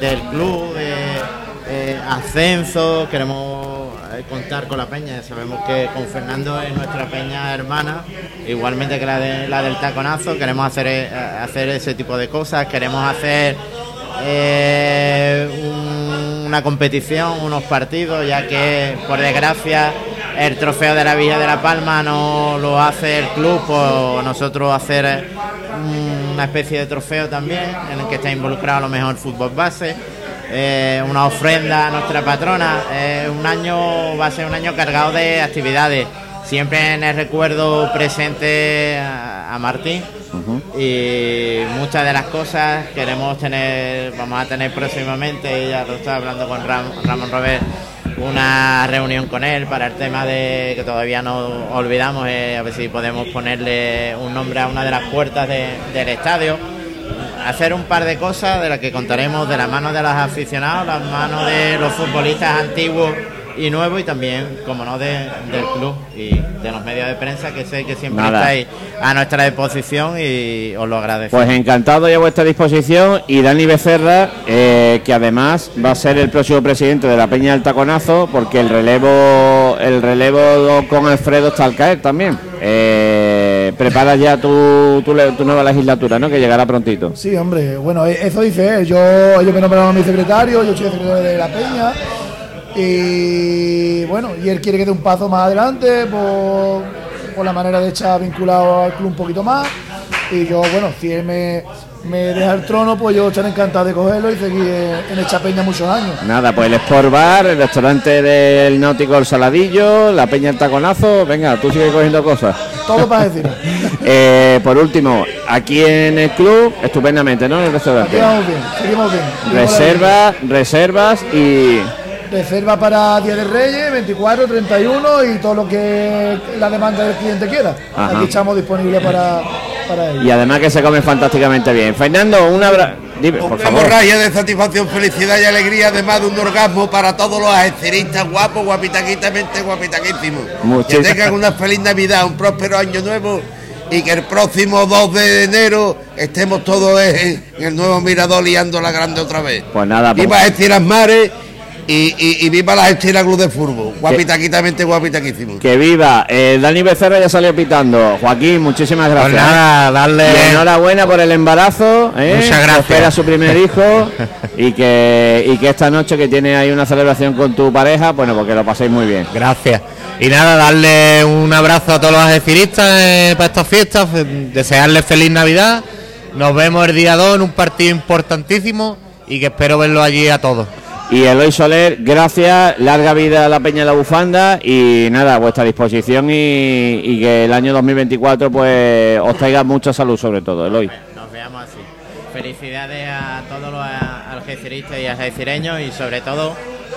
del club, eh, ascenso, queremos eh, contar con la peña. Sabemos que con Fernando es nuestra peña hermana, igualmente que la, de, la del taconazo. Queremos hacer, hacer ese tipo de cosas, queremos hacer un- una competición, unos partidos, ya que por desgracia el trofeo de la Villa de la Palma no lo hace el club, pues nosotros hacer eh, una especie de trofeo también en el que está involucrado a lo mejor fútbol base. eh, una ofrenda a nuestra patrona. Eh, un año va a ser un año cargado de actividades. Siempre en el recuerdo presente a, a Martín y muchas de las cosas queremos tener, vamos a tener próximamente, ya lo estaba hablando con Ram- Ramón Robert, una reunión con él para el tema de que todavía no olvidamos, eh, a ver si podemos ponerle un nombre a una de las puertas de- del estadio. Hacer un par de cosas de las que contaremos de la mano de los aficionados, las manos de los futbolistas antiguos y nuevos y también, como no, de- del club y de los medios de prensa que sé que siempre Nada. estáis a nuestra disposición y os lo agradezco. Pues encantado y a vuestra disposición. Y Dani Becerra, eh, que además va a ser el próximo presidente de la Peña del Taconazo, porque el relevo el relevo con Alfredo está al caer también. Eh, prepara ya tu, tu, le- tu nueva legislatura, ¿no? Que llegará prontito. Sí, hombre, bueno, e- eso dice él. Yo, ellos me nombraron a mi secretario, yo soy el secretario de la Peña. Y bueno, y él quiere que dé un paso más adelante por, por la manera de estar vinculado al club un poquito más. Y yo, bueno, si él me, me deja el trono, pues yo estaré encantado de cogerlo y seguir en, esta peña muchos años. Nada, pues el Sport Bar, el restaurante del Náutico El Saladillo, la peña El Taconazo, venga, tú sigues cogiendo cosas. Todo para decir. Eh, por último, aquí en el club, estupendamente, ¿no? En el restaurante. Seguimos bien, seguimos bien. Reservas, reservas y Reserva para Día de Reyes, 24, 31 y todo lo que la demanda del cliente quiera. Ajá. Aquí estamos disponibles para, para ello. y además que se come fantásticamente bien. Fernando, un abrazo. Dime, por Una favor. de satisfacción, felicidad y alegría, además de un orgasmo para todos los ajedceristas guapos, guapitaquitamente guapitaquísimos. Que tengan una feliz Navidad, un próspero año nuevo y que el próximo 2 de enero estemos todos en, en el nuevo Mirador liando la grande otra vez. Pues nada, pues- Viva Estiras Mares y, y, y viva las Estiras Club de Fútbol. Guapitaquitamente guapitaquísimos. Que viva. Eh, Dani Becerra ya salió pitando. Joaquín, muchísimas gracias. Pues nada, darle. Y enhorabuena por el embarazo. ¿eh? Muchas gracias. Que espera su primer hijo y que, y que esta noche que tiene ahí una celebración con tu pareja, bueno, porque lo paséis muy bien. Gracias. Y nada, darle un abrazo a todos los ajedciristas eh, para estas fiestas, fe- desearles feliz Navidad. Nos vemos el día 2 en un partido importantísimo y que espero verlo allí a todos. Y Eloy Soler, gracias, larga vida a la Peña de la Bufanda y nada, a vuestra disposición y, que el año 2024 pues os traiga mucha salud sobre todo, Eloy. Nos veamos así. Felicidades a todos los algeciristas y algecireños y sobre todo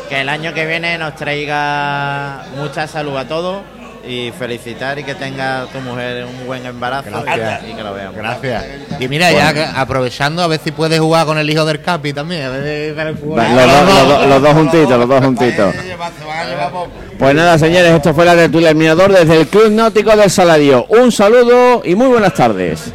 que el año que viene nos traiga mucha salud a todos y felicitar y que tenga tu mujer un buen embarazo Gracias. y, que lo veamos. Gracias. Y mira, ya que- aprovechando, a ver si puedes jugar con el hijo del Capi también. a ver Va, Los, dos- los dos- los dos juntitos, los dos juntitos. Se van a llevar poco. Pues nada, señores, esto fue la tertulia del Mirador desde el Club Náutico del Saladio. Un saludo y muy buenas tardes.